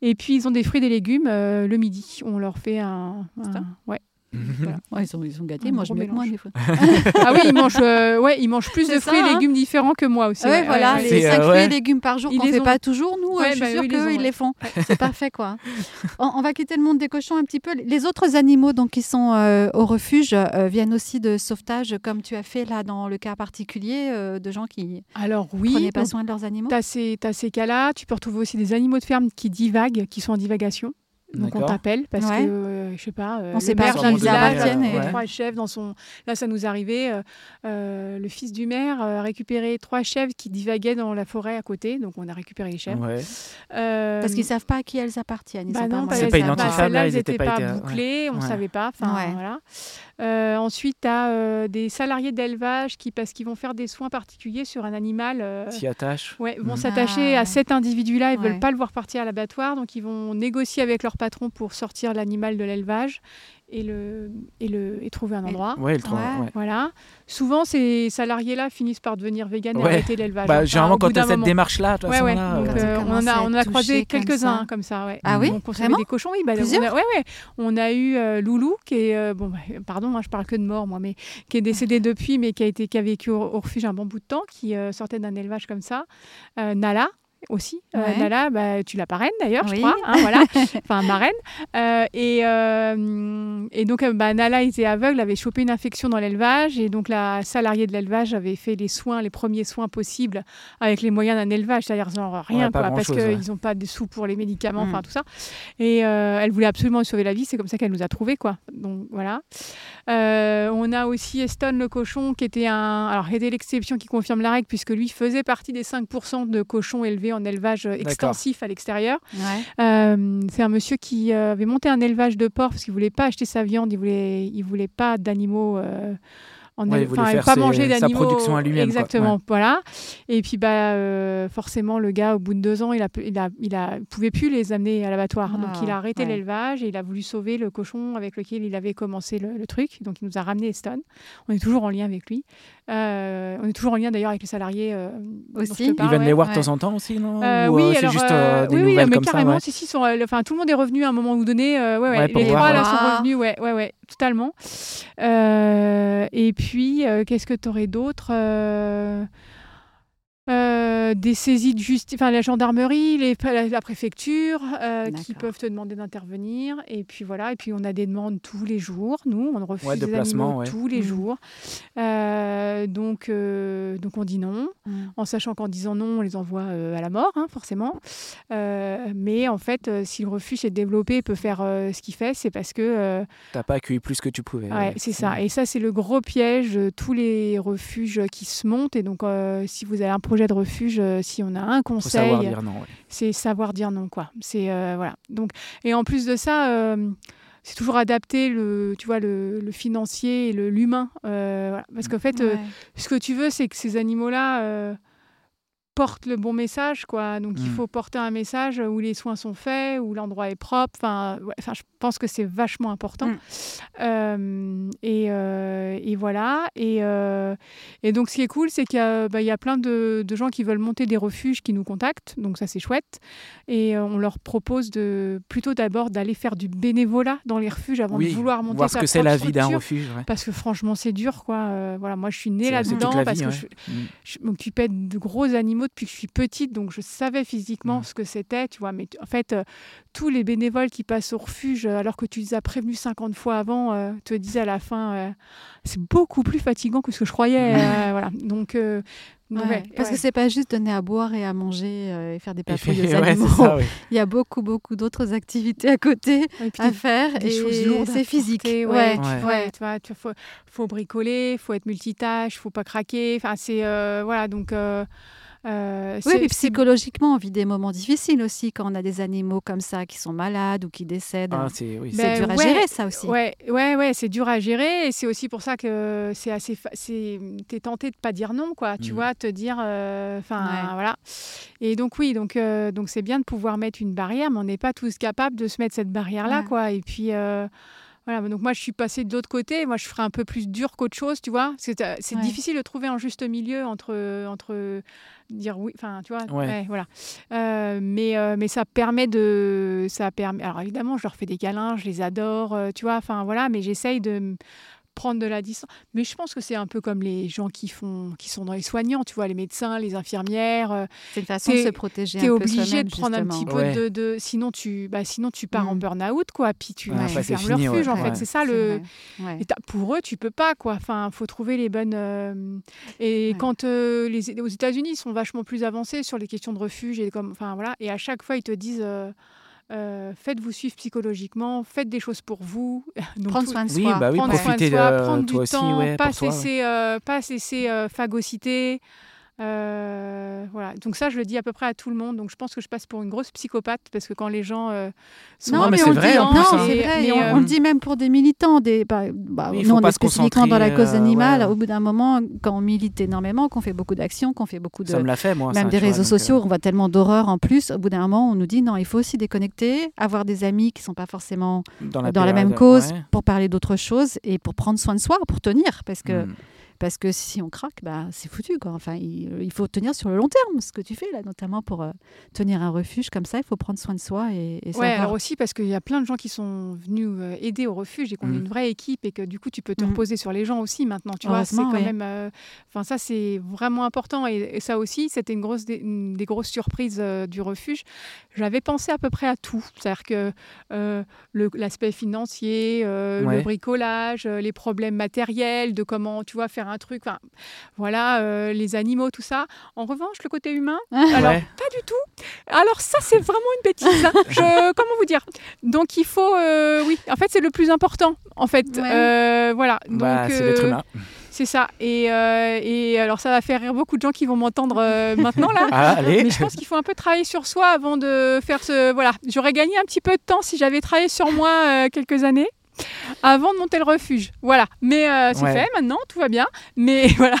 Et puis ils ont des fruits et des légumes euh, le midi. On leur fait un. un- Ouais, ils, sont, ils sont gâtés, ils mangent mieux que moi des fois. Ah oui, ils mangent, euh, ouais, ils mangent plus de fruits ça, et hein. légumes différents que moi aussi. Ouais, ouais, voilà, les ouais. C'est, 5 euh, fruits ouais. et légumes par jour Ils qu'on les fait ont. pas toujours, nous, euh, Ouais, je suis bah, sûre eux, ils les qu'eux, ont, ils ouais. les font. C'est parfait, quoi. on, on va quitter le monde des cochons un petit peu. Les autres animaux donc, qui sont euh, au refuge euh, viennent aussi de sauvetage, comme tu as fait là dans le cas particulier euh, de gens qui Alors ne oui, prenaient pas donc, soin de leurs animaux. t'as ces, t'as ces cas-là. Tu peux retrouver aussi des animaux de ferme qui divaguent, qui sont en divagation. Donc on t'appelle parce Ouais. que euh, je sais pas. euh, On sait le pas maire à d'un village appartiennent a et- trois chèvres dans son. Là, ça nous arrivait. euh, euh, le fils du maire euh, a récupéré trois chèvres qui divaguaient dans la forêt à côté. Donc on a récupéré les chèvres. Ouais. Euh, Parce qu'ils savent pas à qui elles appartiennent. Ils bah non, pas bah, pas bah, identifiable, là, ils étaient n'étaient pas pas ouais. bouclées, on ne Ouais. savait pas. Enfin, Ouais. voilà. Euh, ensuite, tu as des salariés d'élevage qui, parce qu'ils vont faire des soins particuliers sur un animal, euh, S'y attache. ouais, vont Mhm. s'attacher Ah. à cet individu-là. Ils ne Ouais. veulent pas le voir partir à l'abattoir, donc ils vont négocier avec leur patron pour sortir l'animal de l'élevage et, le, et, le, et trouver un Et- endroit. Ouais, le tra- Ouais. ouais. Voilà. Souvent, ces salariés-là finissent par devenir véganes et Ouais. arrêter l'élevage. Bah, Enfin, généralement, quand tu as cette démarche-là, Ouais, ouais. euh, euh, on, a, on a croisé quelques-uns comme ça. ouais. Ah oui On consommait des cochons, oui. Bah, on Plusieurs a, ouais, ouais. On a eu euh, Loulou, qui est. euh, bon, bah, pardon, hein, je parle que de mort, moi, mais qui est décédé depuis, mais qui a, été, qui a vécu au, au refuge un bon bout de temps, qui euh, sortait d'un élevage comme ça. Euh, Nala. Aussi. Euh, Ouais. Nala, bah, tu la parraines d'ailleurs, je crois. hein, voilà. enfin, marraine. Euh, et, euh, et donc, bah, Nala était aveugle, avait chopé une infection dans l'élevage. Et donc, la salariée de l'élevage avait fait les soins, les premiers soins possibles avec les moyens d'un élevage. C'est-à-dire, genre rien, Ouais, quoi, parce qu'ils ouais. n'ont pas de sous pour les médicaments, Mm. enfin, tout ça. Et euh, elle voulait absolument lui sauver la vie. C'est comme ça qu'elle nous a trouvés, quoi. Donc, voilà. Euh, on a aussi Eston le cochon, qui était un. Alors, était l'exception qui confirme la règle, puisque lui faisait partie des 5% de cochons élevés en élevage euh, extensif à l'extérieur. Ouais. Euh, c'est un monsieur qui avait monté un élevage de porc parce qu'il voulait pas acheter sa viande, il voulait, il voulait pas d'animaux. euh, en Ouais, pas ses- manger sa d'animaux production à lui-même, quoi. exactement voilà. Et puis bah euh, forcément le gars au bout de deux ans il a il a il a il pouvait plus les amener à l'abattoir. Donc Ah, il a arrêté ouais. l'élevage et il a voulu sauver le cochon avec lequel il avait commencé le, le truc. Donc il nous a ramené Eston on est toujours en lien avec lui Euh, on est toujours en lien d'ailleurs avec les salariés euh, Aussi. Ils parle, viennent ouais. les voir de Ouais. temps en temps aussi, non Euh, Ou, oui, c'est alors, juste des oui, oui, nouvelles mais comme ça, carrément, ouais. si, si, sont, euh, enfin, tout le monde est revenu à un moment donné. euh, ouais, ouais, Ouais, les voir, trois ouais. là sont revenus, ouais, ouais, ouais, totalement. Euh, et puis, euh, qu'est-ce que tu aurais d'autre Euh, des saisies de justice, enfin la gendarmerie, les, la, la préfecture, euh, qui peuvent te demander d'intervenir. Et puis voilà, et puis on a des demandes tous les jours. Nous, on refuse Ouais, de des placement, animaux ouais. tous les Mhm. jours. Euh, donc, donc on dit non Mm. en sachant qu'en disant non, on les envoie à la mort, hein, forcément. Mais en fait, si le refuge est développé et peut faire ce qu'il fait, c'est parce que T'as pas accueilli plus que tu pouvais. ouais, c'est ça. Et ça, c'est le gros piège tous les refuges qui se montent. Et donc, si vous avez un projet de refuge, euh, si on a un conseil, dire non. ouais. c'est savoir dire non, quoi. C'est euh, voilà. Donc, et en plus de ça. euh, c'est toujours adapter le, tu vois, le, le financier et le- l'humain. euh, voilà. Parce qu'en fait, euh, ce que tu veux, c'est que ces animaux-là euh, portent le bon message, quoi. Donc, il Mm. faut porter un message où les soins sont faits, où l'endroit est propre. Enfin, ouais, enfin, je pense que c'est vachement important. Mm. Euh, et, euh, et voilà. Et, euh, et donc, ce qui est cool, c'est qu'il y, a- bah, y a plein de, de gens qui veulent monter des refuges qui nous contactent. Donc, ça, c'est chouette. Et on leur propose de plutôt d'abord d'aller faire du bénévolat dans les refuges avant Oui, de vouloir monter voir ce sa que c'est la vie d'un refuge. ouais. Parce que franchement, c'est dur, quoi. Voilà, moi, je suis née là-dedans parce vie, que ouais. je, Mm. je m'occupais de gros animaux depuis que je suis petite, donc je savais physiquement Mm. ce que c'était, tu vois. Mais en fait, euh, tous les bénévoles qui passent au refuge, euh, alors que tu les as prévenus 50 fois avant, euh, te disaient à la fin, euh, c'est beaucoup plus fatigant que ce que je croyais. Mm. euh, voilà. Donc, donc, Ouais, ouais, Parce ouais. que c'est pas juste donner à boire et à manger euh, et faire des puis- aux animaux. ça. Il y a beaucoup, beaucoup d'autres activités à côté Et puis à des- faire des et c'est physique. porter, Ouais. tu, vois, faut, faut bricoler, faut être multitâche, faut pas craquer. Enfin, c'est euh, voilà, donc. euh, euh, Oui, c'est- psychologiquement, on vit des moments difficiles aussi quand on a des animaux comme ça qui sont malades ou qui décèdent. Ah, c'est oui, Ben dur à ouais, gérer, ça aussi. Ouais, ouais, ouais, c'est dur à gérer et c'est aussi pour ça que c'est assez, fa- c'est, t'es tenté de pas dire non, quoi. Tu Mhm. vois, te dire, euh, enfin, Ouais. voilà. Et donc oui, donc euh, donc c'est bien de pouvoir mettre une barrière, mais on n'est pas tous capables de se mettre cette barrière-là, Ouais. quoi. Et puis euh, voilà, donc moi je suis passée de l'autre côté. Moi je ferais un peu plus dur qu'autre chose, tu vois. C'est, Ouais. difficile de trouver un juste milieu entre entre dire oui, enfin tu vois, Ouais. ouais, voilà. Euh, mais euh, mais ça permet de, ça permet. Alors évidemment, je leur fais des câlins, je les adore, euh, tu vois. Enfin voilà, mais j'essaye de prendre de la distance. Mais je pense que c'est un peu comme les gens qui font, qui sont dans les soignants, tu vois, les médecins, les infirmières. euh, C'est une façon de se protéger T'es un peu obligé soi-même, de prendre un petit justement. peu de, de- sinon tu, bah sinon tu pars en Mm. burn-out quoi. Puis tu, Ouais, tu fermes le fini, refuge ouais. en fait. Ouais. C'est ça le. Et pour eux, tu peux pas, quoi. Enfin, faut trouver les bonnes. euh, Et Ouais. quand euh, les, aux États-Unis, ils sont vachement plus avancés sur les questions de refuge et comme, enfin voilà. Et à chaque fois, ils te disent. euh, euh, faites-vous suivre psychologiquement, faites des choses pour vous. Donc, Prendre soin de Oui, soi. bah oui, prendre soin de soi, prendre toi du aussi, temps, ouais, pas laisser, euh, pas se laisser euh, phagocyter. Euh, voilà. Donc ça, je le dis à peu près à tout le monde. Donc je pense que je passe pour une grosse psychopathe parce que quand les gens euh, sont Non, mais mais, c'est on le vrai, dit, en non, plus, hein. c'est vrai. Mais, on, euh, on le dit même pour des militants. Des, bah, bah, faut on est spécifiquement dans la cause euh, animale. ouais. Au bout d'un moment, quand on milite énormément, qu'on fait beaucoup d'actions, qu'on fait beaucoup de, Ça me l'a fait, moi. même ça, des vois, réseaux euh, sociaux, on voit tellement d'horreur en plus. Au bout d'un moment, on nous dit non, il faut aussi déconnecter, avoir des amis qui sont pas forcément dans la, dans la période, même cause ouais. pour parler d'autre chose et pour prendre soin de soi, pour tenir, parce que Mm. Parce que si on craque, bah, c'est foutu. Quoi. Enfin, il, il faut tenir sur le long terme, ce que tu fais là, notamment pour euh, tenir un refuge comme ça. Il faut prendre soin de soi et, et Ouais, alors aussi parce qu'il y a plein de gens qui sont venus euh, aider au refuge et qu'on Mm. est une vraie équipe et que du coup tu peux te Mm. reposer sur les gens aussi maintenant. Tu vois, c'est quand ouais. même. euh, Enfin, ça c'est vraiment important et, et ça aussi, c'était une grosse des, une des grosses surprises euh, du refuge. J'avais pensé à peu près à tout, c'est-à-dire que euh, l'aspect financier, euh, Ouais. le bricolage, euh, les problèmes matériels, de comment tu vois faire un truc. Enfin, voilà, euh, les animaux, tout ça. En revanche, le côté humain. Alors, Ouais. pas du tout. Alors, ça, c'est vraiment une bêtise. hein. Je, comment vous dire? Donc, il faut. euh, oui, en fait, c'est le plus important. En fait, Ouais. Euh, voilà. Donc, Bah, c'est l'être humain. c'est ça. Et, euh, et alors, ça va faire rire beaucoup de gens qui vont m'entendre euh, maintenant, là. Ah, allez. Mais je pense qu'il faut un peu travailler sur soi avant de faire ce. Voilà, j'aurais gagné un petit peu de temps si j'avais travaillé sur moi euh, quelques années avant de monter le refuge. Voilà. Mais euh, c'est Ouais. fait maintenant, tout va bien. Mais voilà.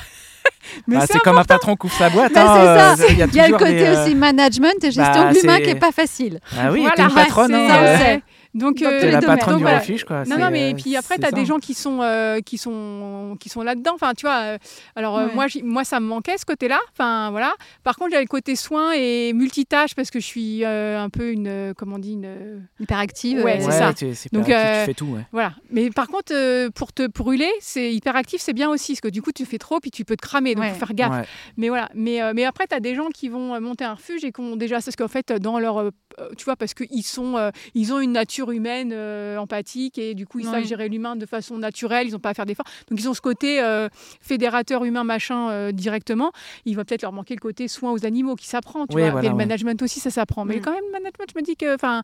Mais Bah, c'est comme un patron qui ouvre sa boîte. Bah, hein, c'est euh, ça. Il y a Il y a le toujours côté des, euh, aussi management et gestion bah, de l'humain qui est pas facile. Ah oui, Voilà, t'es une patronne. c'est hein, euh. Donc, euh, T'es la patronne du voilà. refuge, quoi. Non, non, mais euh, puis après, tu as ça. des gens qui sont, euh, qui sont, qui sont là-dedans. Enfin, tu vois, euh, alors euh, Ouais. moi, moi, ça me manquait ce côté-là. Enfin, voilà. Par contre, j'avais le côté soin et multitâche parce que je suis euh, un peu une, comment on dit, une, Hyperactive. Ouais, c'est Ouais, ça. c'est Donc, euh, tu fais tout. ouais. voilà. Mais par contre, euh, pour te brûler, c'est hyperactif, c'est bien aussi parce que du coup, tu fais trop puis tu peux te cramer. Donc, Ouais. faut faire gaffe. Ouais. Mais voilà. Mais, euh, mais après, tu as des gens qui vont monter un refuge et qui ont déjà, parce qu'en fait, dans leur, tu vois, parce qu'ils sont, euh, ils ont une nature humaine euh, empathique et du coup, ils Ouais. savent gérer l'humain de façon naturelle. Ils n'ont pas à faire d'efforts. Donc, ils ont ce côté euh, fédérateur humain machin euh, directement. Il va peut-être leur manquer le côté soin aux animaux qui s'apprend. Tu Oui, vois. voilà, et le ouais. management aussi, ça s'apprend. Mais Mm. quand même, le management, je me dis que, enfin,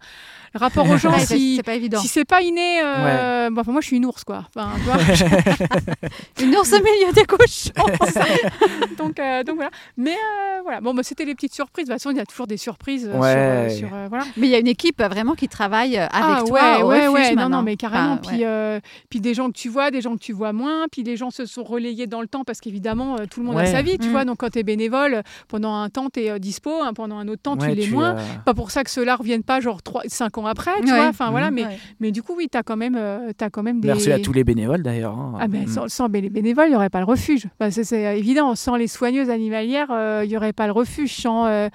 le rapport aux gens, Ouais, si, c'est pas évident. si c'est pas inné, euh, bon, enfin, moi je suis une ours quoi. Enfin, tu vois, Une ours au milieu des cochons. donc, euh, donc voilà. Mais euh, voilà, bon, bah, c'était les petites surprises. De toute façon, il y a toujours des surprises euh, euh, sur, euh, voilà. Mais il y a une équipe euh, vraiment qui travaille euh, avec ah, toi ouais, au ouais, refuge ouais. Non, maintenant. non, mais carrément. Enfin, puis, ouais. euh, puis des gens que tu vois, des gens que tu vois moins. Puis les gens se sont relayés dans le temps parce qu'évidemment, euh, tout le monde a sa vie, tu Mm. vois. Donc quand tu es bénévole, pendant un temps, tu es dispo, hein, pendant un autre temps, Ouais, tu l'es moins. euh, Pas pour ça que ceux-là reviennent pas genre 3, 5 ans après, tu Ouais. vois. Enfin voilà, Mhm. mais, Ouais. mais du coup, oui, tu as quand même, euh, t'as quand même des. Merci à tous les bénévoles d'ailleurs. hein. Ah ben, Mm. sans, les bénévoles, il n'y aurait pas le refuge. Bah, c'est, évident. Sans les soigneuses animalières, euh, il n'y aurait pas le refuge. Sans, euh,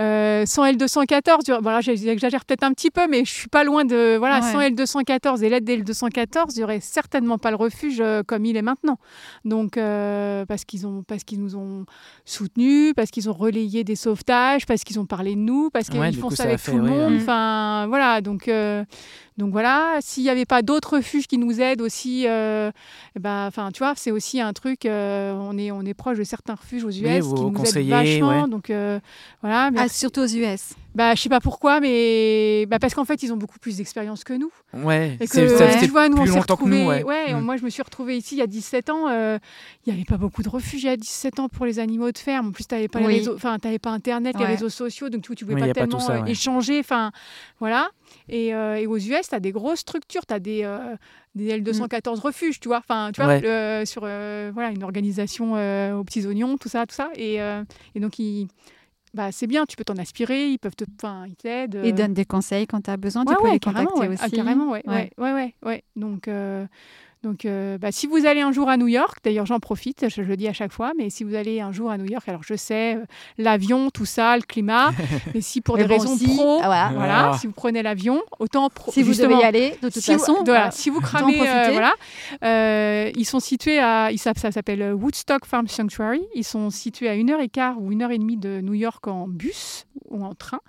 euh, sans L214, y j'exagère peut-être un petit peu, mais je suis pas loin de... Voilà, Ouais. sans L214 et l'aide des L214, il n'y aurait certainement pas le refuge euh, comme il est maintenant. Donc, euh, parce, qu'ils ont, parce qu'ils nous ont soutenus, parce qu'ils ont relayé des sauvetages, parce qu'ils ont parlé de nous, parce qu'ils Ouais, font ça avec fait, tout le monde. ouais. Enfin, voilà, donc... euh, donc voilà, s'il n'y avait pas d'autres refuges qui nous aident aussi, euh, enfin, tu vois, c'est aussi un truc. euh, on est on est proche de certains refuges aux US Oui, qui vous nous aident vachement. ouais. Donc euh, voilà, mais Ah, surtout aux US. bah je sais pas pourquoi, mais bah, parce qu'en fait ils ont beaucoup plus d'expérience que nous. Ouais, Et c'est- que, ça ouais. tu vois, nous on plus s'est longtemps que nous. retrouvés. Ouais. Mm. moi je me suis retrouvée ici il y a 17 ans. euh, Il n'y avait pas beaucoup de refuges il y a 17 ans pour les animaux de ferme. En plus, tu n'avais pas, les Oui. réseaux- pas Internet, les réseaux sociaux, donc tu ne pouvais Oui, pas tellement ça, ouais. échanger. Enfin, voilà. Et, euh, et aux US, tu as des grosses structures, tu as des, euh, des L214 refuges, tu vois. Enfin, tu vois, Ouais. sur euh, voilà, une organisation aux petits oignons, tout ça, tout ça. Et, et donc, ils- bah, c'est bien, tu peux t'en aspirer, ils peuvent te, enfin, ils t'aident. Ils donnent des conseils quand tu as besoin. Tu Ouais, peux ouais, les contacter ouais. aussi. Ah, carrément, ouais, Ouais. ouais, ouais. Donc, donc euh, bah, si vous allez un jour à New York, d'ailleurs j'en profite, je, je le dis à chaque fois, mais si vous allez un jour à New York, alors je sais, euh, l'avion, tout ça, le climat, mais si pour Mais des bon, raisons si- pro, ah, voilà. voilà, Ah. si vous prenez l'avion, autant pro, Si vous devez y aller, de toute si vous- façon. voilà, voilà. si vous cramez, euh, voilà, euh, ils sont situés à, ça s'appelle Woodstock Farm Sanctuary. Ils sont situés à une heure et quart ou une heure et demie de New York en bus ou en train,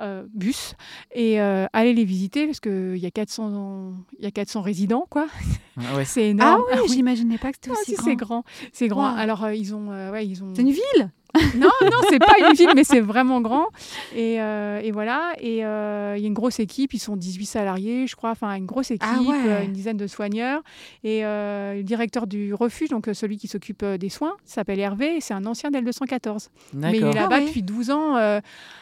euh, bus. Et euh, allez les visiter parce que il y a 400, il y a 400 résidents quoi. Ah ouais. C'est Ah énorme. oui, j'imaginais pas que c'était Ah, aussi si, grand. c'est grand, c'est grand. Wow. Alors euh, ils ont, euh, ouais, ils ont. C'est une ville Non, non, c'est pas une ville, mais c'est vraiment grand. Et, euh, et voilà. Et euh, il y a une grosse équipe. Ils sont 18 salariés, je crois. Enfin, une grosse équipe, Ah ouais. euh, une dizaine de soigneurs. Et euh, le directeur du refuge, donc celui qui s'occupe des soins, s'appelle Hervé. C'est un ancien d'L214. Mais il est là-bas Ah ouais. depuis 12 ans.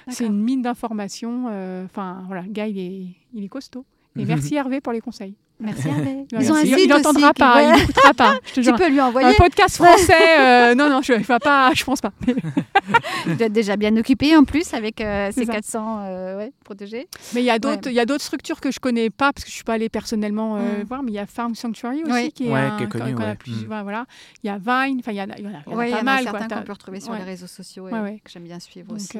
c'est une mine d'informations. Enfin, voilà, le gars, il est, il est costaud. Et merci Hervé pour les conseils. Merci Hervé. Ils ont un il, site il n'entendra pas, il n'écoutera pas. Je te Tu jure. peux lui Un envoyer. podcast français, euh, non, non, je ne pas, je pense pas. Il doit être déjà bien occupé en plus avec euh, ses ça. 400 euh, ouais, protégés. mais il y a d'autres, structures que je connais pas parce que je suis pas allée personnellement euh, Mm. voir, mais il y a Farm Sanctuary aussi Oui. qui est, Ouais, un- qui est connu, qu'on a ouais. plus- Mm. voilà. Il y a Vine, enfin il y en a, y en a, il y en a Ouais, il y pas en a mal. quoi. certains qu'on peut retrouver sur ouais. les réseaux sociaux et Ouais, ouais. que j'aime bien suivre donc, aussi.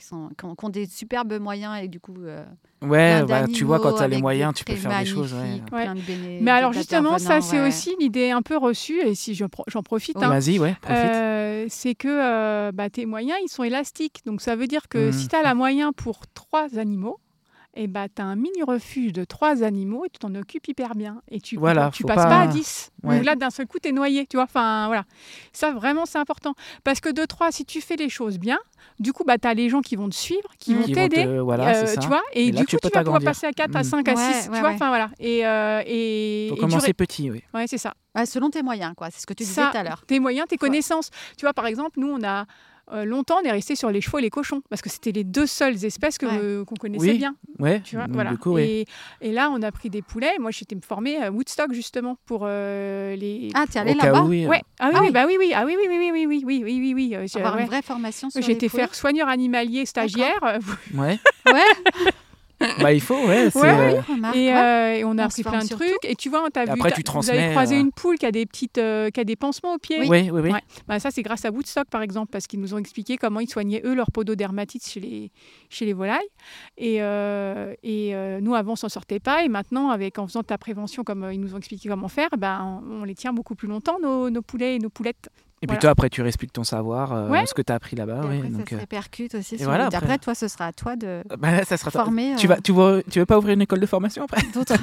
Qui, sont, qui, ont, qui ont des superbes moyens et du coup. euh, Ouais, bah, tu vois, quand tu as les moyens, tu peux faire des choses. Ouais. magnifiques, Ouais. plein de béné- Mais alors justement, ça c'est ouais. aussi une idée un peu reçue et si je pro- j'en profite. Oui. hein, Vas-y, ouais, profite. Euh, c'est que euh, bah, tes moyens, ils sont élastiques. Donc, ça veut dire que Mhm. si tu as la moyen pour trois animaux, et bah, tu as un mini refuge de trois animaux et tu t'en occupes hyper bien. Et tu Voilà, tu passes pas- pas, à 10. Ouais. Donc là, d'un seul coup, tu es noyé. Tu vois enfin, voilà. Ça, vraiment, c'est important. Parce que de trois, si tu fais les choses bien, du coup, bah, tu as les gens qui vont te suivre, qui Mhm. vont t'aider. te- Voilà, euh, c'est ça. tu vois et, Et là, du tu coup peux tu vas pouvoir passer à 4 à Mhm. 5 à 6 Ouais, tu ouais, vois ouais. enfin voilà et euh, et, faut et commencer durer- petit, oui. ouais c'est ça Ouais, selon tes moyens, quoi. C'est ce que tu disais tout à l'heure. tes moyens, tes connaissances. Tu vois, par exemple, nous, on a euh, longtemps, on est resté sur les chevaux et les cochons parce que c'était les deux seules espèces que, Ouais. euh, qu'on connaissait Oui. bien. Ouais, Tu vois, voilà. coup, oui. et, et là, on a pris des poulets. Moi, j'étais formée à Woodstock justement pour euh, les. Ah, t'es allé Au cas là-bas oui. Ouais. Ah oui, Ah oui, oui. bah oui, oui, ah oui, oui, oui, oui, oui, oui, oui, oui, oui, oui. euh, j'ai- Avoir ouais. une vraie formation poulets. faire soigneur animalier stagiaire Ouais. Ouais. bah, il faut, ouais. Ouais, euh, Remarque, et, ouais. euh, et on a On appris plein de trucs. Et tu vois, on t'a vu, après, t'as- tu vous avez croisé euh, une poule qui a des petites, euh, qui a des pansements aux pieds. Oui, oui, oui. Ouais. Bah, ça, c'est grâce à Woodstock, par exemple, parce qu'ils nous ont expliqué comment ils soignaient, eux, leur pododermatite chez les, chez les volailles. Et, euh, et euh, nous, avant, on s'en sortait pas. Et maintenant, avec, en faisant ta prévention, comme euh, ils nous ont expliqué comment faire, ben, on, on les tient beaucoup plus longtemps, nos, nos poulets et nos poulettes. Et puis Voilà. toi, après, tu expliques ton savoir, euh, Ouais. ce que tu as appris là-bas. Et ouais, après, donc, ça euh, se répercute aussi. et sur voilà, les- après- après, toi, ce sera à toi de bah, ça sera former Tu euh, vas, tu, vas, tu veux pas ouvrir une école de formation après? D'autres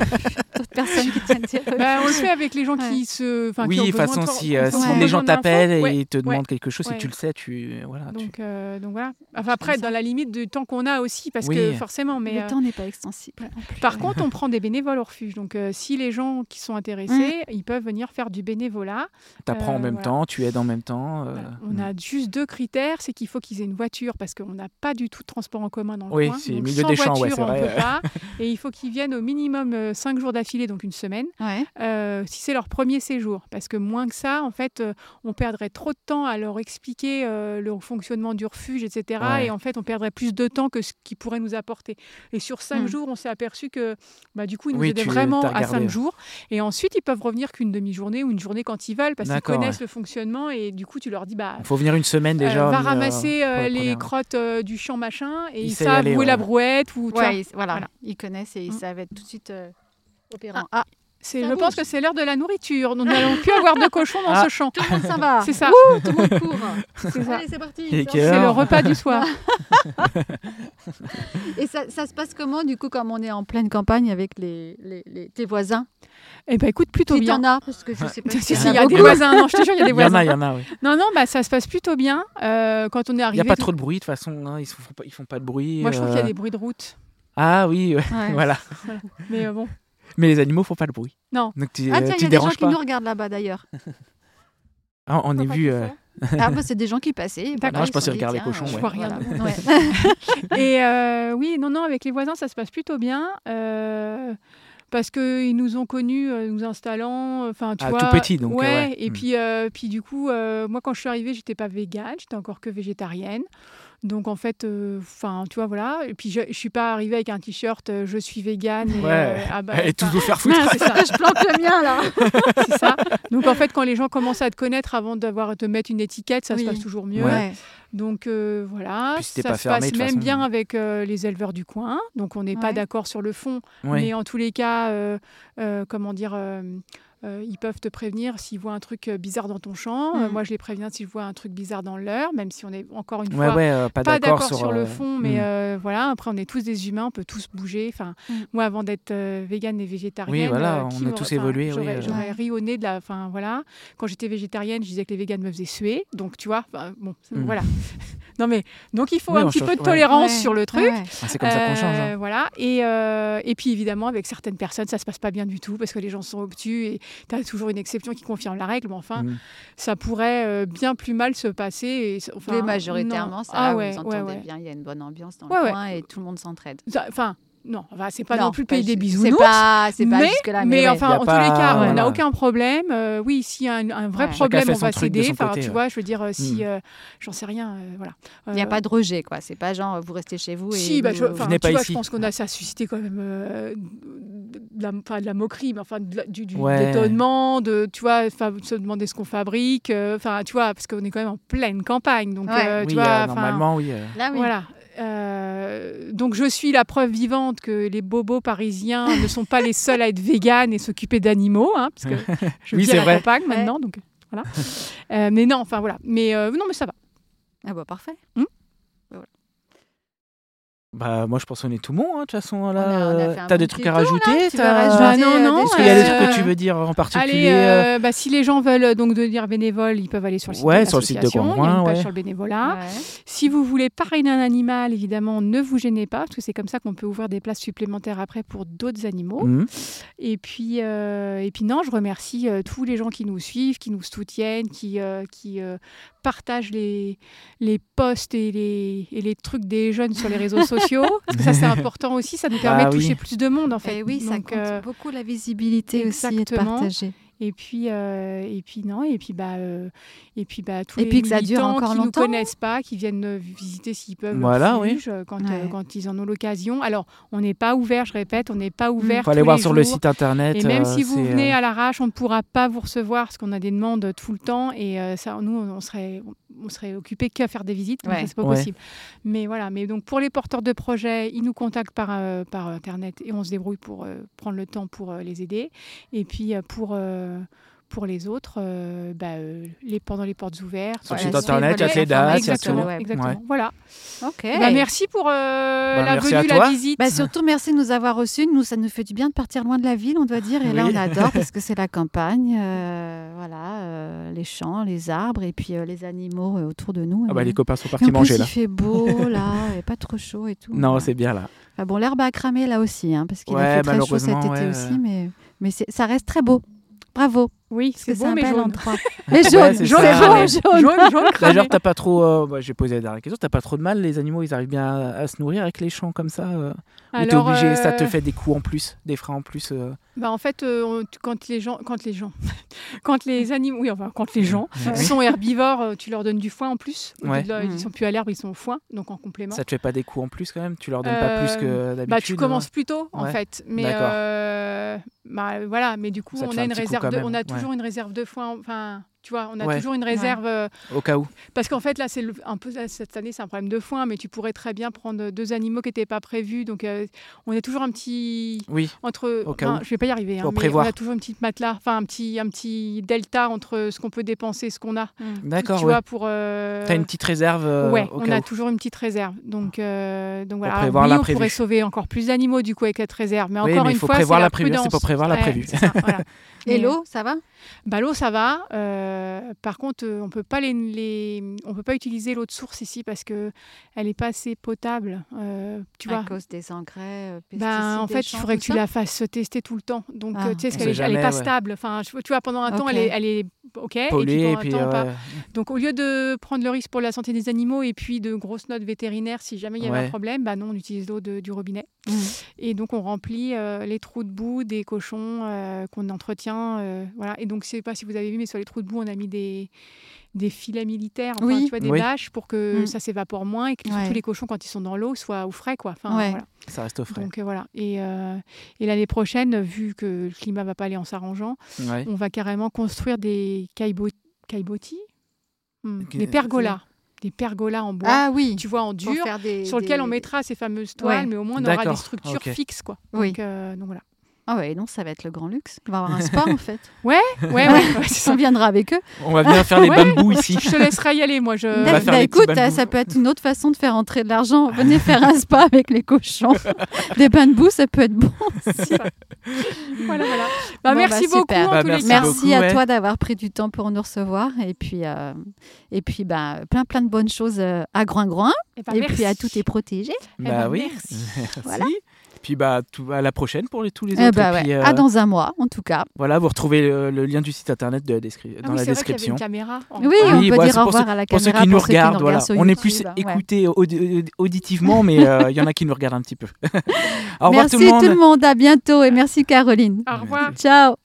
personnes qui tiennent tes Bah, on le fait avec les gens Ouais. qui se. enfin, qui Oui, de toute façon, si, euh, si les gens t'appellent et te demandent quelque chose, ouais. si tu le sais, tu. Voilà, tu- Donc, euh, donc voilà. Enfin, après, dans la limite du temps qu'on a aussi, parce Oui. que forcément, mais. Le euh, temps n'est pas extensible. Par contre, on prend des bénévoles au refuge. Donc, euh, si les gens qui sont intéressés, ils peuvent venir faire du bénévolat. T'apprends en euh, même temps, tu aides en même temps. euh, Voilà. On mm. a juste deux critères, c'est qu'il faut qu'ils aient une voiture parce qu'on n'a pas du tout de transport en commun dans le Oui, coin. c'est Donc, milieu sans des champs, ouais, voiture, c'est on vrai. peut pas. Et il faut qu'ils viennent au minimum 5 jours d'affilée, donc une semaine, Ouais. euh, si c'est leur premier séjour. Parce que moins que ça, en fait, euh, on perdrait trop de temps à leur expliquer euh, le fonctionnement du refuge, etc. Ouais. Et en fait, on perdrait plus de temps que ce qu'ils pourraient nous apporter. Et sur 5 Mm. jours, on s'est aperçu que bah, du coup, ils nous Oui, aidaient vraiment à. 5 jours. Et ensuite, ils peuvent revenir qu'une demi-journée ou une journée quand ils veulent parce qu'ils connaissent ouais. le fonctionnement. Et du coup, tu leur dis, bah, Il faut venir une semaine euh, déjà. va mais, euh, ramasser euh, les première. crottes euh, du champ machin et Il ils savent aller, où est la brouette ou tu vois. Ouais, ils- voilà. Voilà. Ils connaissent et ils Mm. savent être tout de suite euh, opérants. Ah, Je pense que c'est l'heure de la nourriture. Nous n'allons plus avoir de cochons dans Ah. ce champ. tout le monde s'en va. C'est ça. Tout le monde court. C'est ça. Allez, c'est parti. C'est le repas du soir. Et ça, ça se passe comment, du coup, comme on est en pleine campagne avec les, les, les- tes voisins Eh ben écoute, plutôt Si bien. t'en as, parce que je sais pas Si, si, y en il y a des voisins. Non, je te jure, il y a des Il y en voisins. a, il y en a, oui. Non, non, bah, ça se passe plutôt bien. Euh, quand on est Il arrivé. n'y a pas tout- trop de bruit de toute façon, hein, ils ne font, pas- ils font pas de bruit. Moi, je trouve qu'il y a euh, des bruits de route. Ah oui, ouais, Ouais. voilà. Mais euh, bon. Mais les animaux font pas de bruit. Non. Donc tu, Ah euh, tiens, tu il y a des gens qui nous regardent là-bas d'ailleurs. Ah, on est vu. euh, Ah bah c'est des gens qui passaient. D'accord. Ah, je pensais regarder les cochons, euh, Je vois rien. voilà. Ouais. Et euh, oui, non, non, avec les voisins, ça se passe plutôt bien. euh, parce qu'ils nous ont connus, euh, nous installant, euh, enfin, tu Ah, vois. tout petit, donc, euh, Ouais, ouais. et Hmm. puis, euh, puis du coup, euh, moi, quand je suis arrivée, j'étais pas végane, j'étais encore que végétarienne. Donc, en fait, enfin, tu vois, voilà. Et puis, je, je suis pas arrivée avec un t-shirt, euh, je suis végane. Et, Ouais. euh, ah bah, Et enfin, vous faire foutre. c'est ça. je planque le mien là. c'est ça. Donc, en fait, quand les gens commencent à te connaître avant d'avoir te mettre une étiquette, ça Oui. se passe toujours mieux. Ouais. Donc euh, voilà, Puis ça pas se fermé, passe même façon. bien avec euh, les éleveurs du coin. Donc on n'est pas d'accord sur le fond, mais en tous les cas, euh, euh, comment dire, euh, ils peuvent te prévenir s'ils voient un truc euh, bizarre dans ton champ. Euh, Mm. moi, je les préviens si je vois un truc bizarre dans leur, même si on est encore une Ouais, fois ouais, euh, pas, pas d'accord sur, le fond, mais euh, voilà. Après, on est tous des humains, on peut tous bouger. Enfin, Mm. moi, avant d'être végane et végétarienne, Oui, voilà, on a tous évolué, J'aurais, ri au nez de la. Enfin, voilà. Quand j'étais végétarienne, je disais que les véganes me faisaient suer. Donc, tu vois. Bon, Mm. voilà. non mais donc il faut Oui, un petit peu de tolérance Ouais. sur le truc. Ah, c'est comme ça qu'on change. hein. Voilà. Et, et puis évidemment, avec certaines personnes, ça se passe pas bien du tout parce que les gens sont obtus et tu as toujours une exception qui confirme la règle. Mais enfin, Mm. ça pourrait euh, bien plus mal se passer. Et, c'est- enfin, Mais majoritairement, non. ça ah va, ouais, vous ouais, entendez ouais. bien, il y a une bonne ambiance dans Ouais, le ouais. coin et tout le monde s'entraide. Enfin, non, enfin, c'est pas Non, non plus le pays des bisounours. C'est pas, c'est pas mais, jusque-là. mais ouais. enfin, en tous les cas, on n'a aucun problème. Euh, oui, s'il y a un, un vrai Ouais. problème, on va son Enfin, côté, tu ouais. vois, je veux dire, euh, si, Mm. euh, j'en sais rien, euh, voilà. Il n'y a pas de rejet, quoi. C'est pas genre vous restez chez vous et. Si, bah, nous, je, Venez tu pas vois, ici. je pense qu'on a ça a suscité quand même euh, de, la, de la moquerie, mais enfin de du, du Ouais. d'étonnement, de tu vois, se demander ce qu'on fabrique, enfin tu vois, parce qu'on est quand même en pleine campagne, donc tu vois, normalement, oui. Là, oui. voilà. Euh, donc je suis la preuve vivante que les bobos parisiens ne sont pas les seuls à être véganes et s'occuper d'animaux, hein, parce que je Oui, vis c'est à la vrai. campagne maintenant, donc voilà. Euh, mais non, enfin voilà. Mais euh, non, mais ça va. Ah bah parfait. Bah, moi, je pense qu'on est tout bon, hein, de toute façon. On a- Là, euh, t'as des trucs à là. rajouter rajouter, Bah, non, euh, non, Est-ce qu'il y a des Euh, trucs que tu veux dire en particulier Allez, euh, euh, bah, si les gens veulent euh, donc devenir bénévoles, ils peuvent aller sur le site Ouais, de sur le site de l'association. Il y a Conjoint, une page ouais. sur le bénévolat. Ouais. Si vous voulez parrainer un animal, évidemment, ne vous gênez pas, parce que c'est comme ça qu'on peut ouvrir des places supplémentaires après pour d'autres animaux. Mhm. Et puis, euh, et puis non, je remercie euh, tous les gens qui nous suivent, qui nous soutiennent, qui, euh, qui partagent les, les posts et les, et les trucs des jeunes sur les réseaux sociaux. Parce que ça, c'est important aussi. Ça nous permet Bah de toucher oui. plus de monde, en fait. Et oui, ça Donc, compte euh, beaucoup la visibilité aussi et de partager. Et puis, euh, et puis non, et puis bah, euh, et puis bah tous Et les puis que ça dure militants encore qui nous longtemps. connaissent pas, qui viennent visiter s'ils peuvent Voilà, le oui. refuge, quand, euh, ils en ont l'occasion. Alors, on n'est pas ouvert, je répète, on n'est pas ouvert. Faut aller voir sur le site internet. Et même euh, si vous venez euh, à l'arrache, on ne pourra pas vous recevoir parce qu'on a des demandes tout le temps et euh, ça, nous, on serait, on serait occupé qu'à faire des visites, donc Ouais. c'est pas Ouais. possible. Mais voilà, mais donc pour les porteurs de projets, ils nous contactent par, euh, par internet et on se débrouille pour euh, prendre le temps pour euh, les aider. Et puis pour pour les autres, euh, bah, euh, les, pendant les portes ouvertes. Sur le site internet, il y a les dates, il y a exactement, tout. Ouais. exactement. Ouais. Voilà. Ok. Bah, merci pour euh, Bah, la merci venue, la visite. Bah, surtout, merci de nous avoir reçus. Nous, ça nous fait du bien de partir loin de la ville, on doit dire. Et là, on adore parce que c'est la campagne. euh, voilà, euh, les champs, les arbres et puis euh, les animaux euh, autour de nous. Ah bah, les copains sont partis en plus, manger il là. fait beau là, et pas trop chaud et tout. Non, Voilà. c'est bien là. Enfin, bon, l'herbe a cramé là aussi, hein, parce qu'il Ouais, a fait très chaud cet été ouais, aussi, mais, ça reste très beau. Bravo, Oui, c'est un mais jaune. endroit. Mais Ouais, jaune, jaune, ça. jaune, jaune. jaune. D'ailleurs, t'as pas trop. euh, bah, J'ai posé la dernière question. T'as pas trop de mal Les animaux, ils arrivent bien à, à se nourrir avec les champs comme ça euh, Ou Alors, obligé Ça te euh, fait des coûts en plus, des frais en plus euh, Bah en fait, euh, on- quand les gens, quand les gens, quand les animaux, oui, enfin, quand les gens Oui. sont herbivores, euh, tu leur donnes du foin en plus. Ouais. leur- Mhm. Ils sont plus à l'herbe, ils sont au foin, donc en complément. Ça te fait pas des coûts en plus quand même? Tu leur donnes pas plus que Euh, d'habitude Bah, tu euh commences plus tôt, en Ouais. fait. Mais D'accord. euh, bah, voilà, mais du coup, on a un une réserve on a. toujours une réserve de foin. Enfin, tu vois, on a Ouais. toujours une réserve euh, Au cas où. parce qu'en fait là, c'est un peu cette année, c'est un problème de foin, mais tu pourrais très bien prendre deux animaux qui n'étaient pas prévus. Donc, euh, on a toujours un petit Oui. entre. Au cas enfin, où. je vais pas y arriver. hein, Faut mais prévoir. on a toujours une petite matelas, enfin un petit, un petit delta entre ce qu'on peut dépenser et ce qu'on a. D'accord, tu ouais. vois, pour. euh, T'as une petite réserve euh, ouais, au on cas a où. toujours une petite réserve. Donc, euh, donc voilà. Alors prévoir oui, on pourrait sauver encore plus d'animaux du coup avec cette réserve. Mais Oui, encore mais il une faut fois, prévoir c'est la l'imprévu, c'est pour prévoir ça, voilà. Et l'eau, ça va? Bah, l'eau, ça va. Euh, par contre, euh, on peut pas les, les- on peut pas utiliser l'eau de source ici parce que elle est pas assez potable. euh, tu vois. À cause des engrais, euh, pesticides. Ben, en fait, il faudrait que tu la fasses tester tout le temps. Donc, Ah. tu sais, qu'elle sait est, elle est pas stable. Enfin, je- tu vois, pendant un temps, elle est, elle est OK. et puis Pollué pendant et un puis. temps, pas. Donc, au lieu de prendre le risque pour la santé des animaux et puis de grosses notes vétérinaires, si jamais il y avait Ouais. un problème, bah non, on utilise l'eau du robinet. Mhm. Et donc, on remplit euh, les trous de boue des cochons euh, qu'on entretient. euh, voilà. Et donc, je sais pas si vous avez vu, mais sur les trous de boue, on a mis des, des filets militaires, enfin, Oui. tu vois, des Oui. bâches pour que Mm. ça s'évapore moins et que Ouais. surtout les cochons, quand ils sont dans l'eau, soient au frais. Quoi. Enfin, Ouais. voilà. Ça reste au frais. Donc euh, voilà. Et, euh, et l'année prochaine, vu que le climat va pas aller en s'arrangeant, Ouais. on va carrément construire des caillebotis, Hmm, des pergolas, des pergolas en bois. Ah oui, Tu vois, en dur, des, sur lequel des- on mettra ces fameuses toiles, Ouais. mais au moins on aura des structures fixes, quoi. Oui. Donc, euh, donc voilà. Ah ouais, non, ça va être le grand luxe. On va avoir un spa en fait. Ouais, ouais, ouais. On viendra avec eux. On va venir faire des Ouais. bambous ici. Je te laisserai y aller, moi. Je... va Bah, faire bah, écoute, ça peut être une autre façon de faire entrer de l'argent. Venez faire un spa avec les cochons. Des bambous, ça peut être bon. voilà, voilà. Bah, Bon, merci bah, beaucoup super. en Bah, tous merci les cas. Merci à toi d'avoir pris du temps pour nous recevoir. Et puis, euh, et puis bah, plein, plein de bonnes choses euh, à Groin-Groin. Eh ben, et puis à tous tes protégés. Eh bah ben, oui. merci. Merci. Voilà. Puis bah tout, à la prochaine pour les, tous les Eh autres. bah Et ouais. puis, euh, À dans un mois, en tout cas. Voilà, vous retrouvez le, le lien du site internet de la descri- Ah dans oui, la c'est vrai qu'il y avait description. une caméra. en- Oui, Oui, on peut dire au revoir ceux- à la Pour ceux caméra. qui nous regardent, voilà. sur On est plus écoutés audi- auditivement, mais euh, il y en a qui nous regardent un petit peu. Au revoir Merci tout le monde. À bientôt et merci Caroline. Au revoir. Ciao.